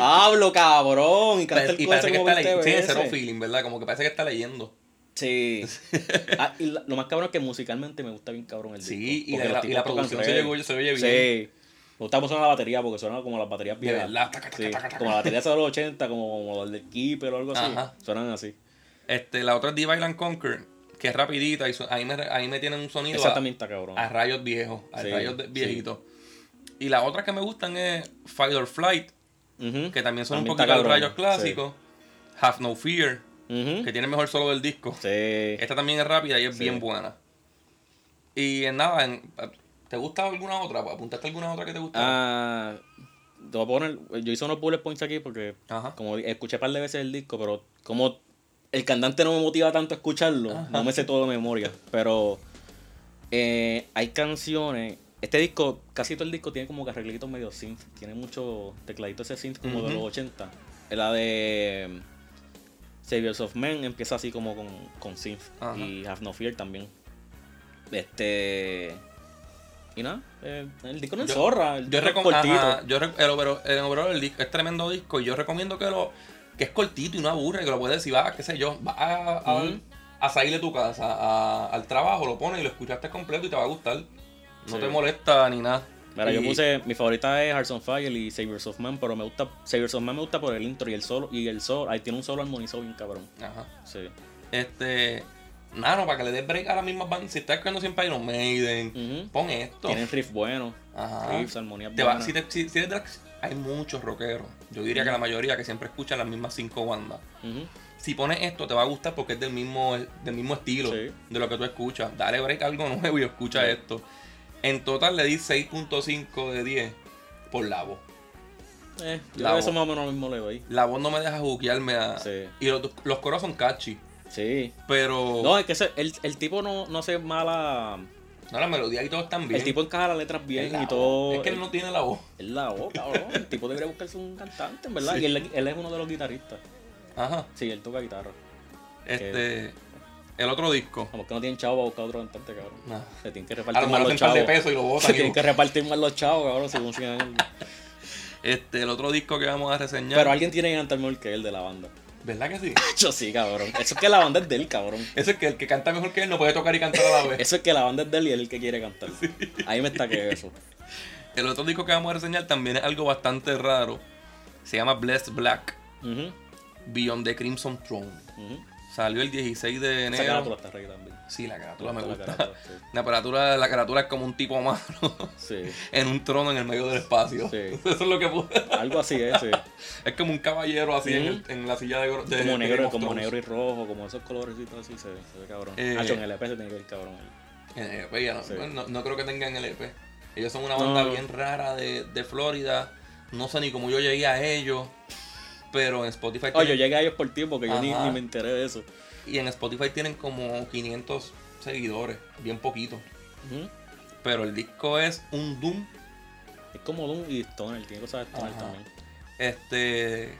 Hablo, cabrón. Y canta el
y
coro
parece que
como
está
20
le- tiene cero
veces.
feeling, ¿verdad? Como que parece que está leyendo.
Sí. Ah, y la- lo más cabrón es que musicalmente me gusta bien cabrón el disco.
Sí, y la, y la producción se, llegó- se oye bien.
Sí. Me gusta cómo suena la batería porque suena como las baterías viejas. Sí, como la batería de los 80, como, como el del Keeper o algo así.
Ajá.
Suenan así.
Este, la otra es Divide and Conquer, que es rapidita y su- ahí, me, ahí me tienen un sonido
Esa
a,
cabrón.
a rayos viejos, a
Sí,
rayos
sí.
viejitos. Y las otras que me gustan es Fight or Flight, Que también son un poquito de rayos clásicos. Have No Fear, que tiene el mejor solo del disco.
Sí.
Esta también es rápida y es bien buena. Y en nada, en- ¿te gusta alguna otra? ¿Apuntaste alguna otra que te gusta?
Ah, te voy a poner, yo hice unos bullet points aquí porque
Ajá.
como escuché un par de veces el disco, pero como el cantante no me motiva tanto a escucharlo,
Ajá.
no me sé todo de memoria. Pero eh, hay canciones. Este disco, casi todo el disco tiene como que arreglitos medio synth. Tiene mucho tecladito ese synth como de
Ujú.
los 80. La de mm, Saviors of Men empieza así como con, con synth.
Ajá.
Y Have No Fear también. Este. Y nada, eh, el disco no es
Yo-
zorra, el
Yo recomiendo.
cortito.
Yo rec- el overall, el overall del disco es tremendo disco y yo recomiendo que lo que es cortito y no aburre, que lo puedes decir, va, qué sé yo, va a, a,
Ujú.
a salir de tu casa, a- al trabajo, lo pones y lo escuchaste completo y te va a gustar. No
Sí.
te molesta ni nada.
Mira, yo puse, mi favorita es Hearts on Fire y Saviors of Man, pero me gusta, Saviors of Man me gusta por el intro y el solo, y el solo, ahí tiene un solo armonizado bien cabrón.
Ajá.
Sí.
Este. Nada, no, para que le des break a las mismas bandas. Si estás escuchando siempre Iron Maiden,
Ujú.
pon esto.
Tienen riff buenos,
Ajá.
riffs, armonías
Te va-
buenas.
si, te- si- si de hay muchos rockeros. Yo diría que la mayoría que siempre escuchan las mismas cinco bandas.
Ujú.
Si pones esto, te va a gustar porque es del mismo, del mismo estilo
Sí.
de lo que tú escuchas. Dale break a algo nuevo y escucha
Sí.
esto. En total le di 6.5 de 10 por la voz.
Eh,
La
eso
voz.
más o menos lo mismo le doy.
La voz no me deja juguearme a.
Sí.
Y los, los coros son catchy.
Sí.
Pero.
No, es que ese- el, el tipo no, no hace mala.
no, la melodía y todo están bien.
El tipo encaja las letras bien
la
y
voz.
todo.
Es que él no tiene la voz.
Es la voz, cabrón. El tipo debería buscarse un cantante, en verdad.
Sí.
Y él, él es uno de los guitarristas.
Ajá.
Sí, él toca guitarra.
Este. El otro disco.
Como que no tienen chavo para buscar otro cantante, cabrón.
Nah.
Se tienen que
A lo
repartir más
mejor
los
par de
chavos.
pesos y lo
Se
botan.
tienen
y-
que repartir más los chavos, cabrón, según sigan.
Este, el otro disco que vamos a reseñar.
Pero alguien tiene que cantar mejor que él de la banda.
¿Verdad que sí?
Yo sí, cabrón. Eso es que la banda es de él, cabrón.
Eso es que el que canta mejor que él no puede tocar y cantar a la vez.
Eso es que la banda es de él y él es el que quiere cantar. Ahí me está que eso.
El otro disco que vamos a reseñar también es algo bastante raro. Se llama Blessed Black, Beyond the Crimson Throne. Salió el 16 de
Esa carátula
enero.
está rey también.
Sí, la carátula me
La
gusta.
carátula, sí.
La carátula, la carátula es como un tipo malo
Sí.
en un trono en el medio del espacio.
Sí.
Eso es lo que puse.
Algo así es, sí.
Es como un caballero así en, el- en la silla de, de
Como negro, como negro y rojo, como esos colorecitos así, se, se ve cabrón.
Eh,
Hacho, en el EP se tiene que ver cabrón.
En el EP, ya no,
Sí.
no, no creo que tengan el EP. Ellos son una banda
No.
bien rara de, de Florida. No sé ni cómo yo llegué a ellos. Pero en Spotify
Oh, yo
tienen-
llegué a ellos por ti porque yo ni,
Ajá.
ni me enteré de eso.
y en Spotify tienen como 500 seguidores, bien poquito. Pero el disco es un Doom.
Es como Doom y Stoner, tiene cosas de Stoner
Ajá.
también.
Este.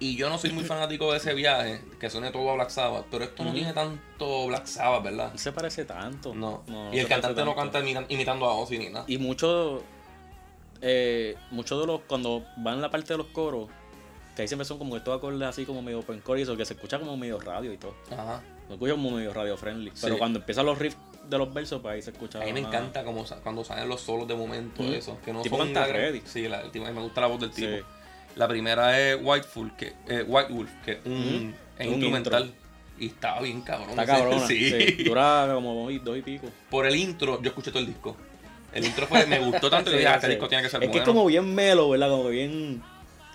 Y yo no soy muy fanático de ese viaje, que suene todo a Black Sabbath, pero esto no tiene tanto Black Sabbath, ¿verdad?
No se parece tanto.
No.
no
y el cantante no canta imita- imitando a Ozzy ni nada.
Y muchos eh, muchos de los, cuando van la parte de los coros, que ahí siempre son como estos acordes así como medio open core y eso, que se escucha como medio radio y todo.
Ajá.
Se escucha como medio radio friendly. Pero cuando empiezan los riffs de los versos, pues ahí se escucha.
A mí me
más-
encanta como cuando salen los solos de momento, eso. Que no
Tipo
son
canta ready.
Sí, la, el tipo, a mí me gusta la voz del tipo.
Sí.
La primera es White, Full, que, eh, White Wolf, que es un,
Ujú.
es
Un
instrumental. Y estaba bien cabrón.
Está cabrona.
Sí.
sí. Dura como dos y, pico.
Por el intro, yo escuché todo el disco. El intro fue, me gustó tanto que
Sí,
dije, ah, este disco tiene que ser
Es que
bueno.
es como bien melo, ¿verdad? Como que bien.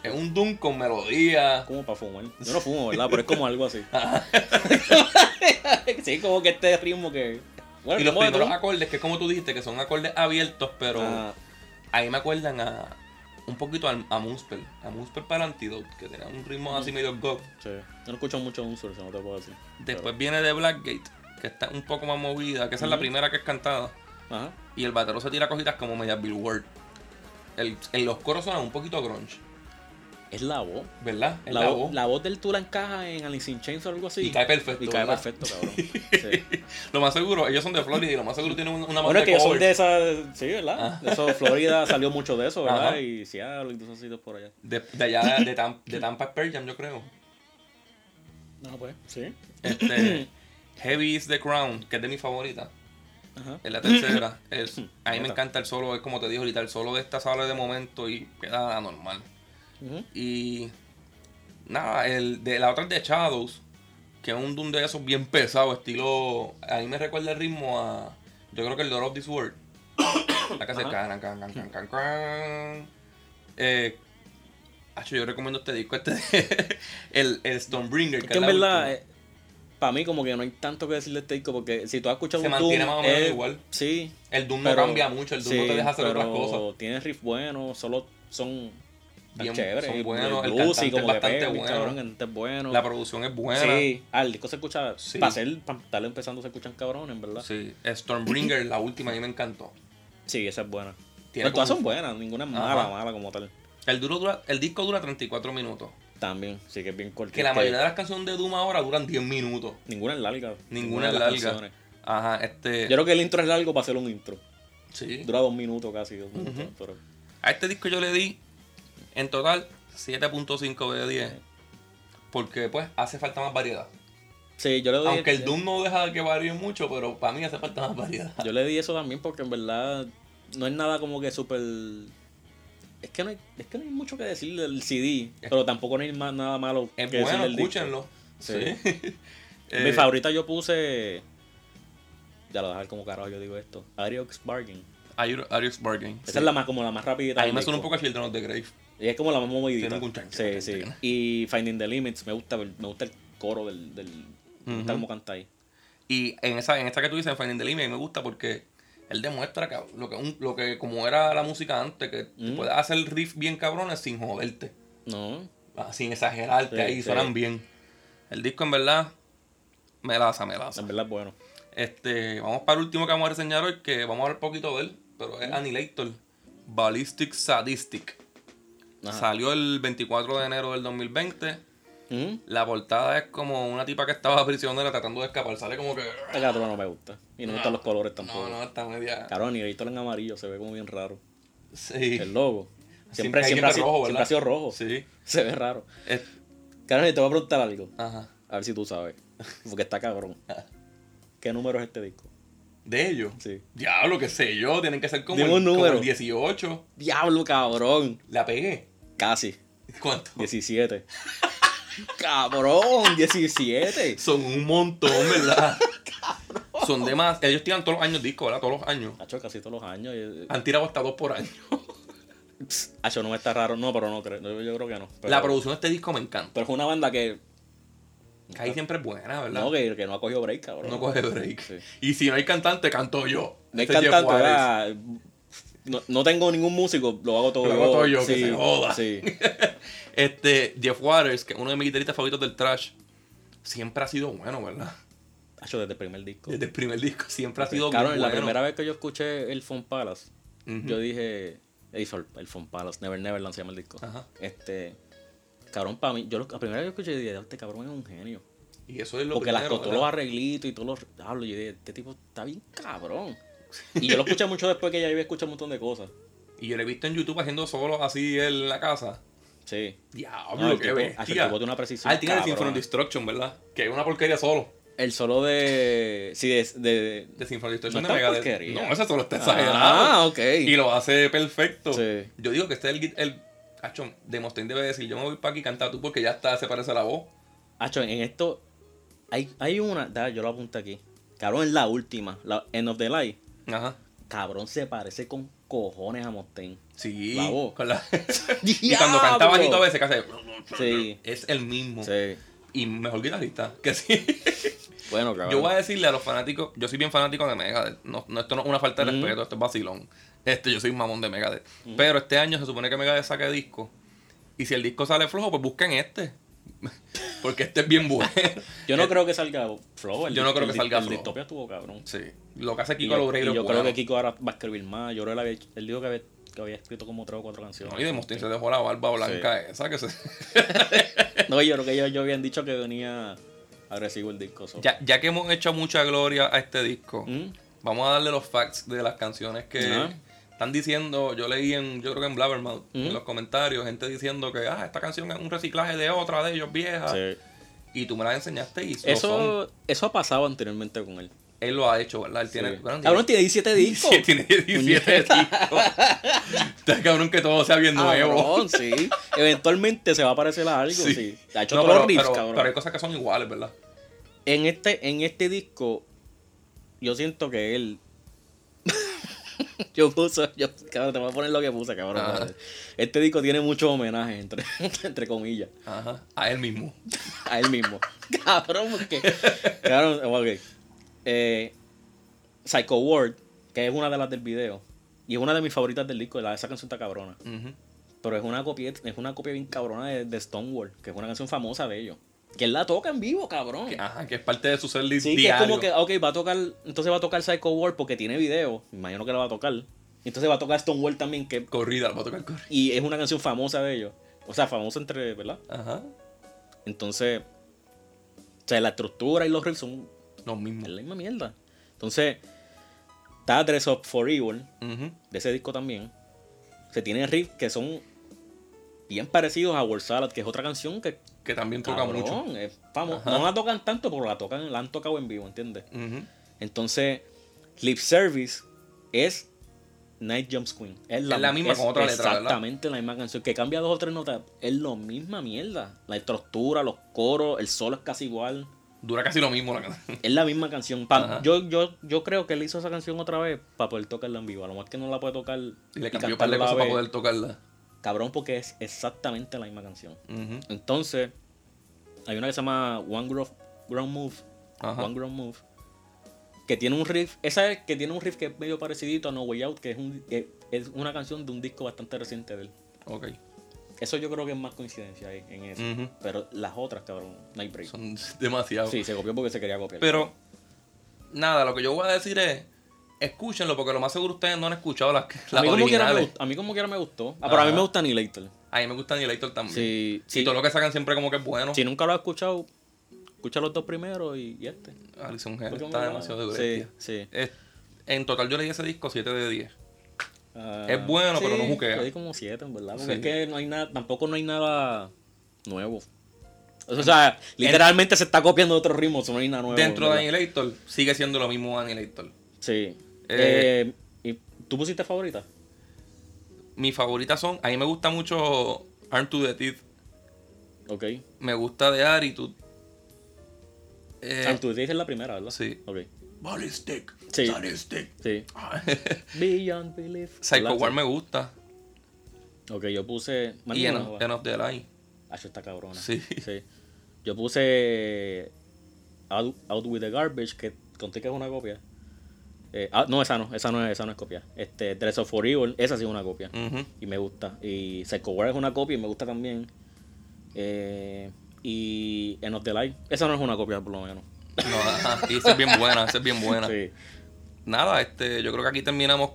Es un Doom con melodía.
Como para fumar. Yo no fumo, ¿verdad? Pero es como algo así. sí, como que este ritmo que. Bueno,
y los primeros
todo.
acordes, que es como tú dijiste, que son acordes abiertos, pero
Ah,
ahí me acuerdan a un poquito a, a Moonspell. A Moonspell para Antidote, que tenía un ritmo así medio goth.
sí. Yo no escucho mucho un surf, no te puedo decir.
Después viene de Blackgate, que está un poco más movida, que esa es la primera que es cantada.
Ajá.
Y el batero se tira cositas como media Billboard. El, en los coros suenan un poquito grunge,
Es la voz.
¿verdad? Es
La,
la,
voz, la voz del tú la encaja en Alice in Chains o algo así.
Y cae perfecto,
Y cae
¿verdad?
perfecto, cabrón. Sí.
Lo más seguro, ellos son de Florida y lo más seguro tienen un- una
Bueno, es que ellos son de esa. Sí, ¿verdad?
Ah.
De eso, Florida salió mucho de eso, ¿verdad?
Ajá.
Y Seattle y todos esos sitios por allá.
De, de allá, de, Tam- de Tampa es Pearl Jam, yo creo.
No, pues, sí.
Este, Heavy is the Crown, que es de mi favorita.
Ajá.
Es la tercera. Es, a mí me encanta el solo, es como te dije ahorita, el solo de esta sala de momento y queda anormal. Y nada, el de la otra es de Shadows, que es un doom de esos bien pesado, estilo. A mí me recuerda el ritmo a. Yo creo que el Lord of This World. La que hace can, can, can, can, can, can. Eh, yo recomiendo este disco, este el, el Stormbringer.
Es que en
la
verdad,
última.
para mí como que no hay tanto que decirle de este disco porque si tú has escuchado
Se
un
mantiene
Doom,
más o menos
es-
igual.
Sí.
el Doom no cambia mucho, el Doom no te deja hacer otras cosas.
Tiene riff buenos, solo son
Bien-
chéveres.
son buenos, el
bluesy,
cantante es
como
bastante bueno.
cabrón, el cantante es bueno.
La producción es buena.
Sí, ah, el disco se escucha,
Sí.
para ser, para estar empezando se escuchan cabrones, en verdad. Sí,
Sí, Stormbringer, la última, a mí me encantó.
esa es buena. Pero todas
como-
son buenas, ninguna es
Ajá.
mala, mala como tal.
El, duro dura, el disco dura 34 minutos.
También, sí que es bien cortito.
Que la mayoría de las canciones de Doom ahora duran 10 minutos.
Ninguna es larga.
Ninguna es
de las
larga.
canciones.
Ajá, este.
Yo creo que el intro es largo para hacer un intro.
Sí.
Dura dos minutos casi, dos minutos. pero,
A este disco yo le di en total 7.5 de 10. Porque pues hace falta más variedad.
sí, yo le doy.
Aunque el Doom no deja que varíe mucho, pero para mí hace falta más variedad.
Yo le di eso también porque en verdad no es nada como que súper. Es que no hay, es que no hay mucho que decir del CD, pero tampoco no hay más, nada malo
Es
que
bueno,
disco.
escúchenlo.
Sí. Mi
Eh,
favorita yo puse. Ya lo dejar como carajo yo digo esto. Ariox Bargain.
Ari- Arius Bargain.
Esa es la más como la más rápida.
A mí me suena un poco a Children of the Grave.
Y es como la más movidita.
Un
Sí, sí. Y Finding the Limits, me gusta, me gusta el coro del. del
Ujú.
cómo canta ahí.
Y en esa, en esta que tú dices, en Finding the Limit, a mí me gusta porque él demuestra que lo que, un- lo que como era la música antes, que
Mm.
puedes hacer riff bien cabrones sin joderte.
No.
ah, Sin exagerarte
Sí,
ahí,
sí.
suenan bien. El disco en verdad, melaza, melaza.
En verdad es bueno.
Este, vamos para el último que vamos a reseñar hoy, que vamos a hablar poquito de él, pero es Annihilator. Ballistic Sadistic.
Ajá.
Salió el 24 de enero del 2020.
¿Mm?
La portada es como una tipa que estaba prisionera tratando de escapar. Sale como que.
El gato no me gusta. Y no me gustan los colores tampoco.
No, no, está media.
Claro, ni en amarillo se ve como bien raro.
Sí.
El logo. Siempre,
Siempre-
siempre, ha, sido,
rojo,
siempre ha sido rojo.
Sí.
Se ve raro.
Es-
te voy a preguntar algo.
Ajá.
A ver si tú sabes. Porque está cabrón. ¿Qué número es este disco?
De ellos.
Sí.
Diablo, qué sé yo. Tienen que ser como, el,
un
como
número.
el 18.
Diablo, cabrón.
La pegué.
Casi.
¿Cuánto?
17. cabrón, 17.
Son un montón, ¿verdad? Son de más. Ellos tiran todos los años discos, ¿verdad? Todos los años.
Hacho, casi todos los años. y-
Han tirado hasta dos por año.
Hacho, no está raro. No, pero no creo. Yo, creo que no. Pero,
La producción de este disco me encanta.
pero es una banda que.
Que ahí siempre es buena, ¿verdad?
No, que, que no ha cogido break, cabrón.
No coge break.
Sí.
Y si no hay cantante, canto yo.
No hay
Este
cantante. No, no tengo ningún músico, lo hago todo
Lo
yo.
hago todo yo, que
sí,
se joda.
Sí.
Este, Jeff Waters, que es uno de mis guitarristas favoritos del trash, siempre ha sido bueno, ¿verdad?
Hacho, desde el primer disco.
Desde el primer disco siempre ha sido
Claro,
bien
la
bueno.
primera vez que yo escuché el Fun Palace, yo dije. el, el Fun Palace, Never Never se llama el disco.
Ajá.
Este. Cabrón, para mí, yo lo- la primera vez que escuché, dije, este cabrón es un genio.
Y eso es lo
Porque las
primero,
todos los arreglitos y todos los. Hablo, yo dije, este tipo está bien cabrón. Y yo lo escuché mucho después que ya había escuchado un montón de cosas.
Y yo lo he visto en YouTube haciendo solos así en la casa.
Sí.
Diablo,
No, el
qué
tipo-
bestia.
hacho, el tipo una precisión
Ah, él tiene el. Symphony Destruction, ¿verdad? Que es una porquería solo.
El solo de. Sí, de. de-
De Symphony Destruction
No
de Megadeth. No, ese solo está exagerado.
Ah, ok.
Y lo hace perfecto.
Sí.
Yo digo que este es el, el Acho, Demosthenes debe decir, yo me voy para aquí, canta tú porque ya está, se parece a la voz.
Hacho, en esto. Hay, hay una. da, yo lo apunté aquí. Cabrón, en la última. La End of the Light.
Ajá.
Cabrón, se parece con cojones a Mustaine.
Sí.
La voz.
con la- y cuando canta
¡Diablo!
bajito a veces hace...
Sí.
Es el mismo.
Sí.
Y mejor guitarrista. Que sí.
Bueno, cabrón.
Yo voy a decirle a los fanáticos, yo soy bien fanático de Megadeth. No, no, esto no es una falta de respeto, esto es vacilón. Este, yo soy un mamón de Megadeth. Pero este año se supone que Megadeth saque disco. Y si el disco sale flojo, pues busquen este. Porque este es bien bueno.
Yo no creo que salga flow. el
Yo no creo
el
que salga
El
flow.
distopia estuvo cabrón.
Sí. Lo que hace Kiko
yo,
Loureiro
yo
es
creo que Kiko ahora va a escribir más. Yo creo que él, había- él dijo que había, que había escrito como tres o cuatro canciones.
No, y Demosthenes se dejó la barba blanca esa que se...
No, yo creo que ellos, ellos habían dicho que venía agresivo el disco. so.
ya, ya que hemos hecho mucha gloria a este disco,
¿Mm?
vamos a darle los facts de las canciones que. Están diciendo. Yo leí en, yo creo que en Blabbermouth, en los comentarios, gente diciendo que ah, esta canción es un reciclaje de otra de ellos vieja.
Sí.
Y tú me la enseñaste y son.
Eso, eso ha pasado anteriormente con él.
Él lo ha hecho, ¿verdad? Él tiene. Bueno,
Cabrón, tiene 17 discos.
Sí, tiene 17 discos. Está cabrón que todo sea bien nuevo.
Cabrón, sí. Eventualmente se va a parecer a algo, sí.
Sí.
Ha hecho
No,
todos
pero,
los riffs,
pero-
cabrón.
pero hay cosas que son iguales, ¿verdad?
En este, en este disco, yo siento que él. yo puse, yo, cabrón, te voy a poner lo que puse, cabrón. Madre. Este disco tiene muchos homenajes, entre, entre comillas,
Ajá. A él mismo.
a él mismo. cabrón, porque. Cabrón, ok. Eh, Psycho World, que es una de las del video, y es una de mis favoritas del disco, la, esa canción está cabrona. Pero es una copia, es una copia bien cabrona de, de Stonewall, que es una canción famosa de ellos. Que él la toca en vivo, cabrón.
Que- Ajá, que es parte de su ser
Sí, que es
diario.
como que, ok, va a tocar, entonces va a tocar Psycho World porque tiene video, me imagino que la va a tocar. Entonces va a tocar Stonewall también, que
Corrida, va a tocar corrida.
y es una canción famosa de ellos. O sea, famosa entre, ¿verdad?
Ajá.
Entonces, o sea, la estructura y los riffs son
Los mismos.
es la misma mierda. Entonces, Está Dress Up for Evil, de ese disco también. Se tiene riffs que son bien parecidos a World Salad, que es otra canción que
Que también toca
cabrón,
mucho.
es
Ajá.
No la tocan tanto, pero la tocan, la han tocado en vivo, ¿entiendes? Entonces, Lip Service es Night Jumps Queen. Es la,
Es la misma
es
con otra letra, ¿verdad?
Exactamente la misma canción. Que cambia dos o tres notas. Es la misma mierda. La estructura, los coros, el solo es casi igual.
Dura casi lo mismo la canción.
Es la misma canción. Pa- yo, yo, yo creo que él hizo esa canción otra vez para poder tocarla en vivo. A lo mejor que no la puede tocar
Y le cambió un
cantarla
par de
a la
cosas para
vez.
poder tocarla.
Cabrón, porque es exactamente la misma canción. Entonces, hay una que se llama One Ground, Ground Move.
Ajá.
One Ground Move. Que tiene un riff. Esa es que tiene un riff que es medio parecido a No Way Out, que es, un, que es una canción de un disco bastante reciente de él.
Ok.
Eso yo creo que es más coincidencia ahí en eso. Pero las otras, cabrón, no hay break.
Son demasiado.
Sí, se copió porque se quería copiar.
Pero, nada, lo que yo voy a decir es, escúchenlo, porque lo más seguro ustedes no han escuchado las,
a,
las
mí quiera me
originales.
gustó, a mí como quiera me gustó. Ah, pero a mí me gusta Annihilator.
A mí me gusta Annihilator también.
Sí,
Y
sí.
todo lo que sacan siempre como que es bueno.
Si nunca lo has escuchado, escucha los dos primeros y, y este.
Alison
Porque
está demasiado de
Sí, sí.
Es- en total yo le di ese disco 7 de 10.
Ah,
Es bueno, pero no juquea.
Le di como 7, en verdad. Porque es que no hay nada, tampoco no hay nada nuevo. O sea, literalmente se está copiando de otros ritmos, no hay nada nuevo.
Dentro
en
de
verdad.
Annihilator sigue siendo lo mismo Annihilator.
Sí.
Eh,
Eh, ¿Y tú pusiste favorita?
Mis favoritas son, a mí me gusta mucho Arm to the Teeth.
Ok.
Me gusta de Attitude. Eh,
Ah, tú dices la primera, ¿verdad?
sí.
Ok.
Ballistic.
Sí.
Sadistic.
Sí. Beyond Belief.
Psycho. War me gusta.
Ok, yo puse.
Y End of, the Line.
Ah, eso está cabrona.
Sí.
Sí. Yo puse Out, Out with the Garbage, que conté que es una copia. Eh, ah, no, esa no, esa no es, esa no es copia. Este, Dress of for Evil, esa sí es una copia. Y me gusta. Y Psycho War es una copia y me gusta también. Eh, y End of the Light, esa no es una copia por lo menos.
No, y esa es bien buena, esa es bien buena.
Sí.
Nada, este, yo creo que aquí terminamos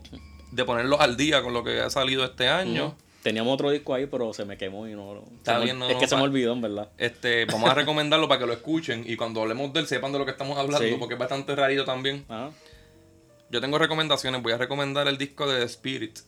de ponerlos al día con lo que ha salido este año.
Teníamos otro disco ahí, pero se me quemó y no.
Está bien, no,
es
no,
que se me olvidó, en verdad.
Este, vamos a recomendarlo para que lo escuchen y cuando hablemos de él sepan de lo que estamos hablando,
Sí.
porque es bastante rarito también.
Ajá.
Yo tengo recomendaciones, voy a recomendar el disco de The Spirit,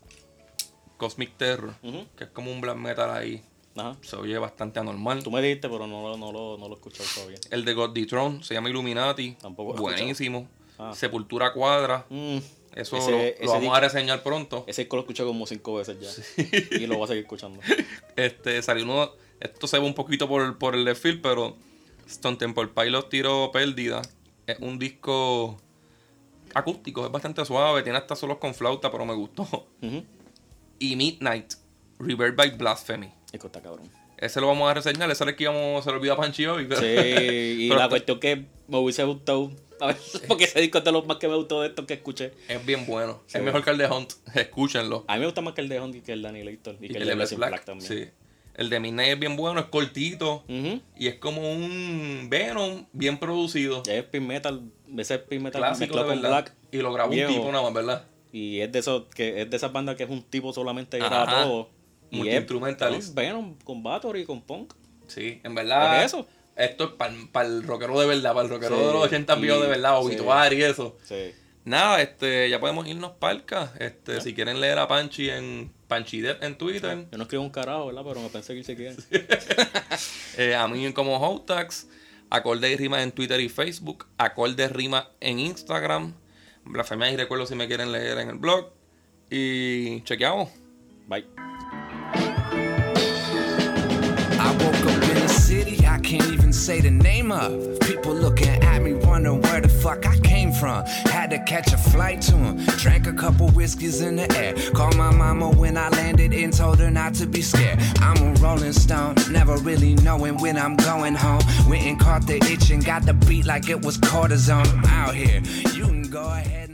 Cosmic Terror, que es como un black metal ahí.
Ajá.
Se oye bastante anormal.
Tú me dijiste, pero no, lo- no, lo, no lo he escuchado todavía.
El de God Throne se llama Illuminati.
Tampoco lo
Buenísimo.
Ah.
Sepultura Cuadra.
Mm,
Eso
Ese-
lo, vamos
disco-
a reseñar pronto.
ese disco lo he escuchado como cinco veces ya. Y lo voy a seguir escuchando.
Este, salió uno. Esto se ve un poquito por, por el field, pero Stone Temple Pilot tiró Pérdida. Es un disco acústico, es bastante suave. Tiene hasta solos con flauta, pero me gustó. Y Midnight, Reverb by Blasphemy.
Disco está cabrón.
Ese lo vamos a reseñar. Ese es el que íbamos, se lo olvidó a Panchi hoy. pero-
Sí, y
pero
la cuestión que me hubiese gustado. A ver, porque ese disco es de los más que me gustó de estos que escuché.
Es bien bueno.
Sí.
es mejor que el de Hunt. Escúchenlo.
A mí me gusta más que el de Honky que el de Annihilator. Y,
Y
que
el
el
de Black Black.
También.
Sí. El de Midnight es bien bueno, es cortito. Y es como un Venom bien producido.
Es speed metal, ese speed metal
Clásico de
con black.
Y lo grabó
viejo.
un tipo nada más, ¿verdad?
Y es de esos, que es de esas bandas que es un tipo solamente que graba todo. Y es es Venom con Bathory y con Punk.
Sí, en verdad.
¿Es eso?
Esto es para el rockero de verdad, para el rockero
Sí,
de los 80
y-
vivos de verdad,
sí.
obituario y eso.
Sí.
Nada, este, ya podemos irnos palca. Este, si quieren leer a Panchi en Panchidet en Twitter,
Yo no escribo un carajo, ¿verdad? Pero me pensé que se quieren.
eh, a mí como Hotax, Acorde y Rima en Twitter y Facebook, Acorde Rima en Instagram, Blasfemia y recuerdo si me quieren leer en el blog. Y chequeamos.
Bye.
Say the name of. People looking at me, wondering where the fuck I came from. Had to catch a flight to 'em. Drank a couple whiskeys in the air. Called my mama when I landed and told her not to be scared. I'm a rolling stone, never really knowing when I'm going home. Went and caught the itch and got the beat like it was cortisone. I'm out here. You can go ahead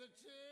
the
chair.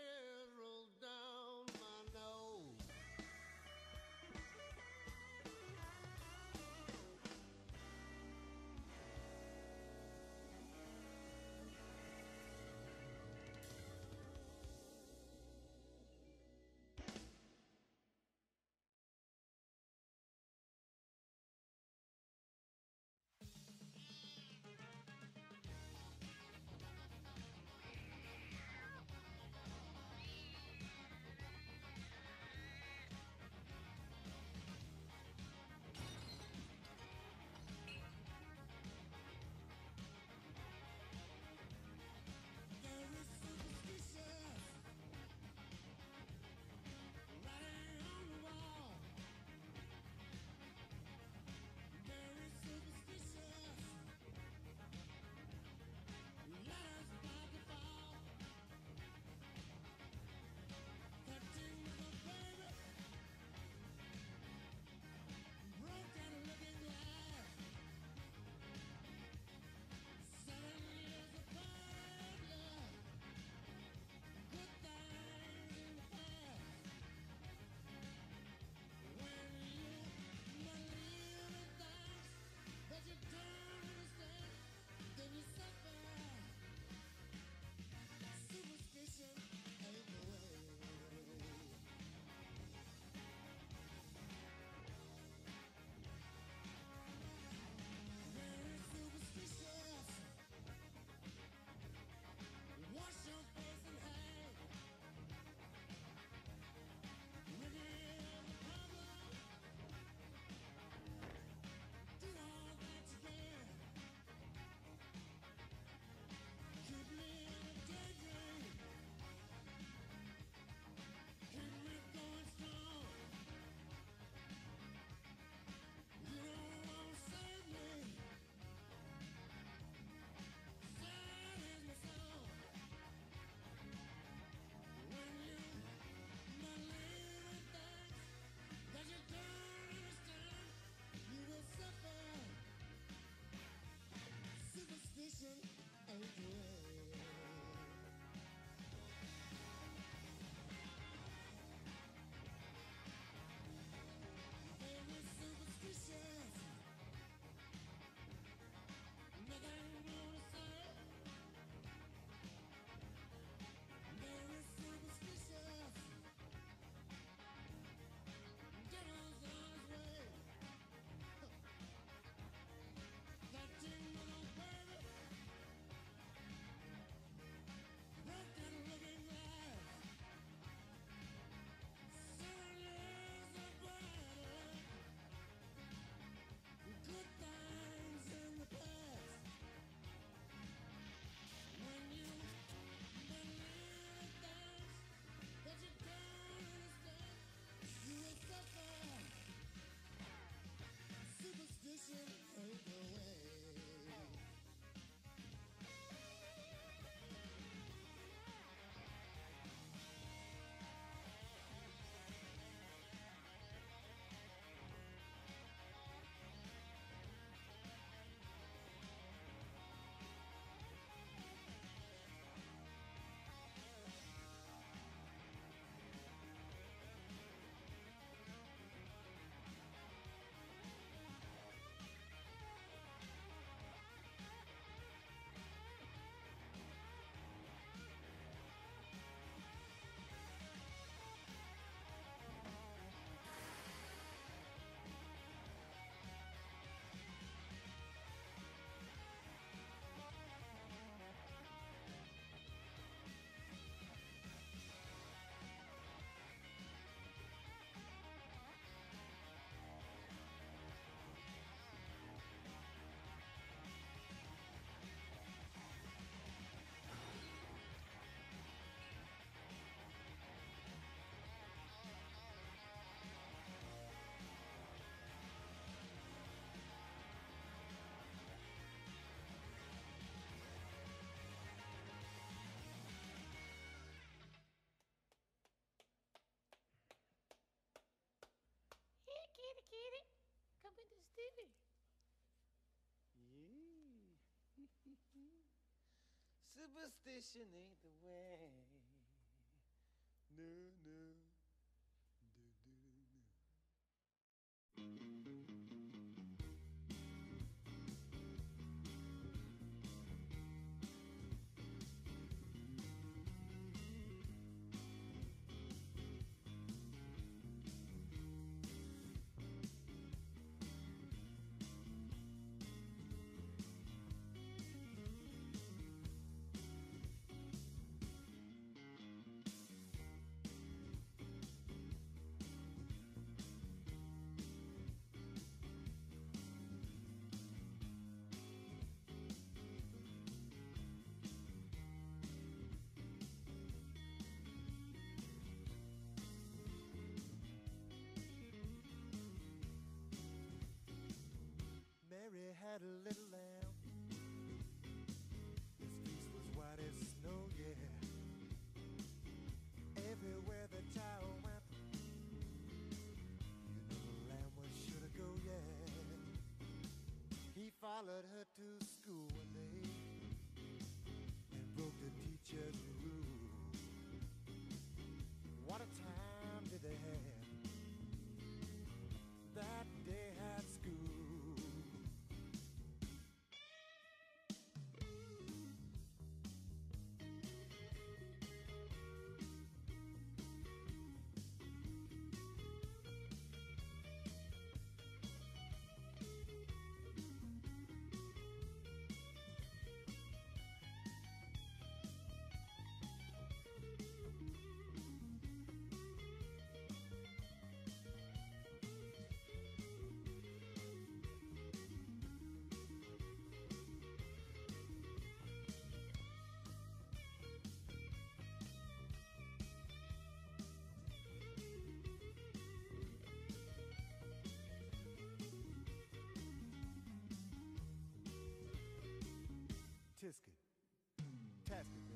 Come into Stevie.
Superstition ain't the way.
Mary had a little lamb. His fleece was white as snow, yeah. Everywhere the child went, you know the lamb was sure to go, yeah. He followed her to task it.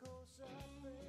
course I've.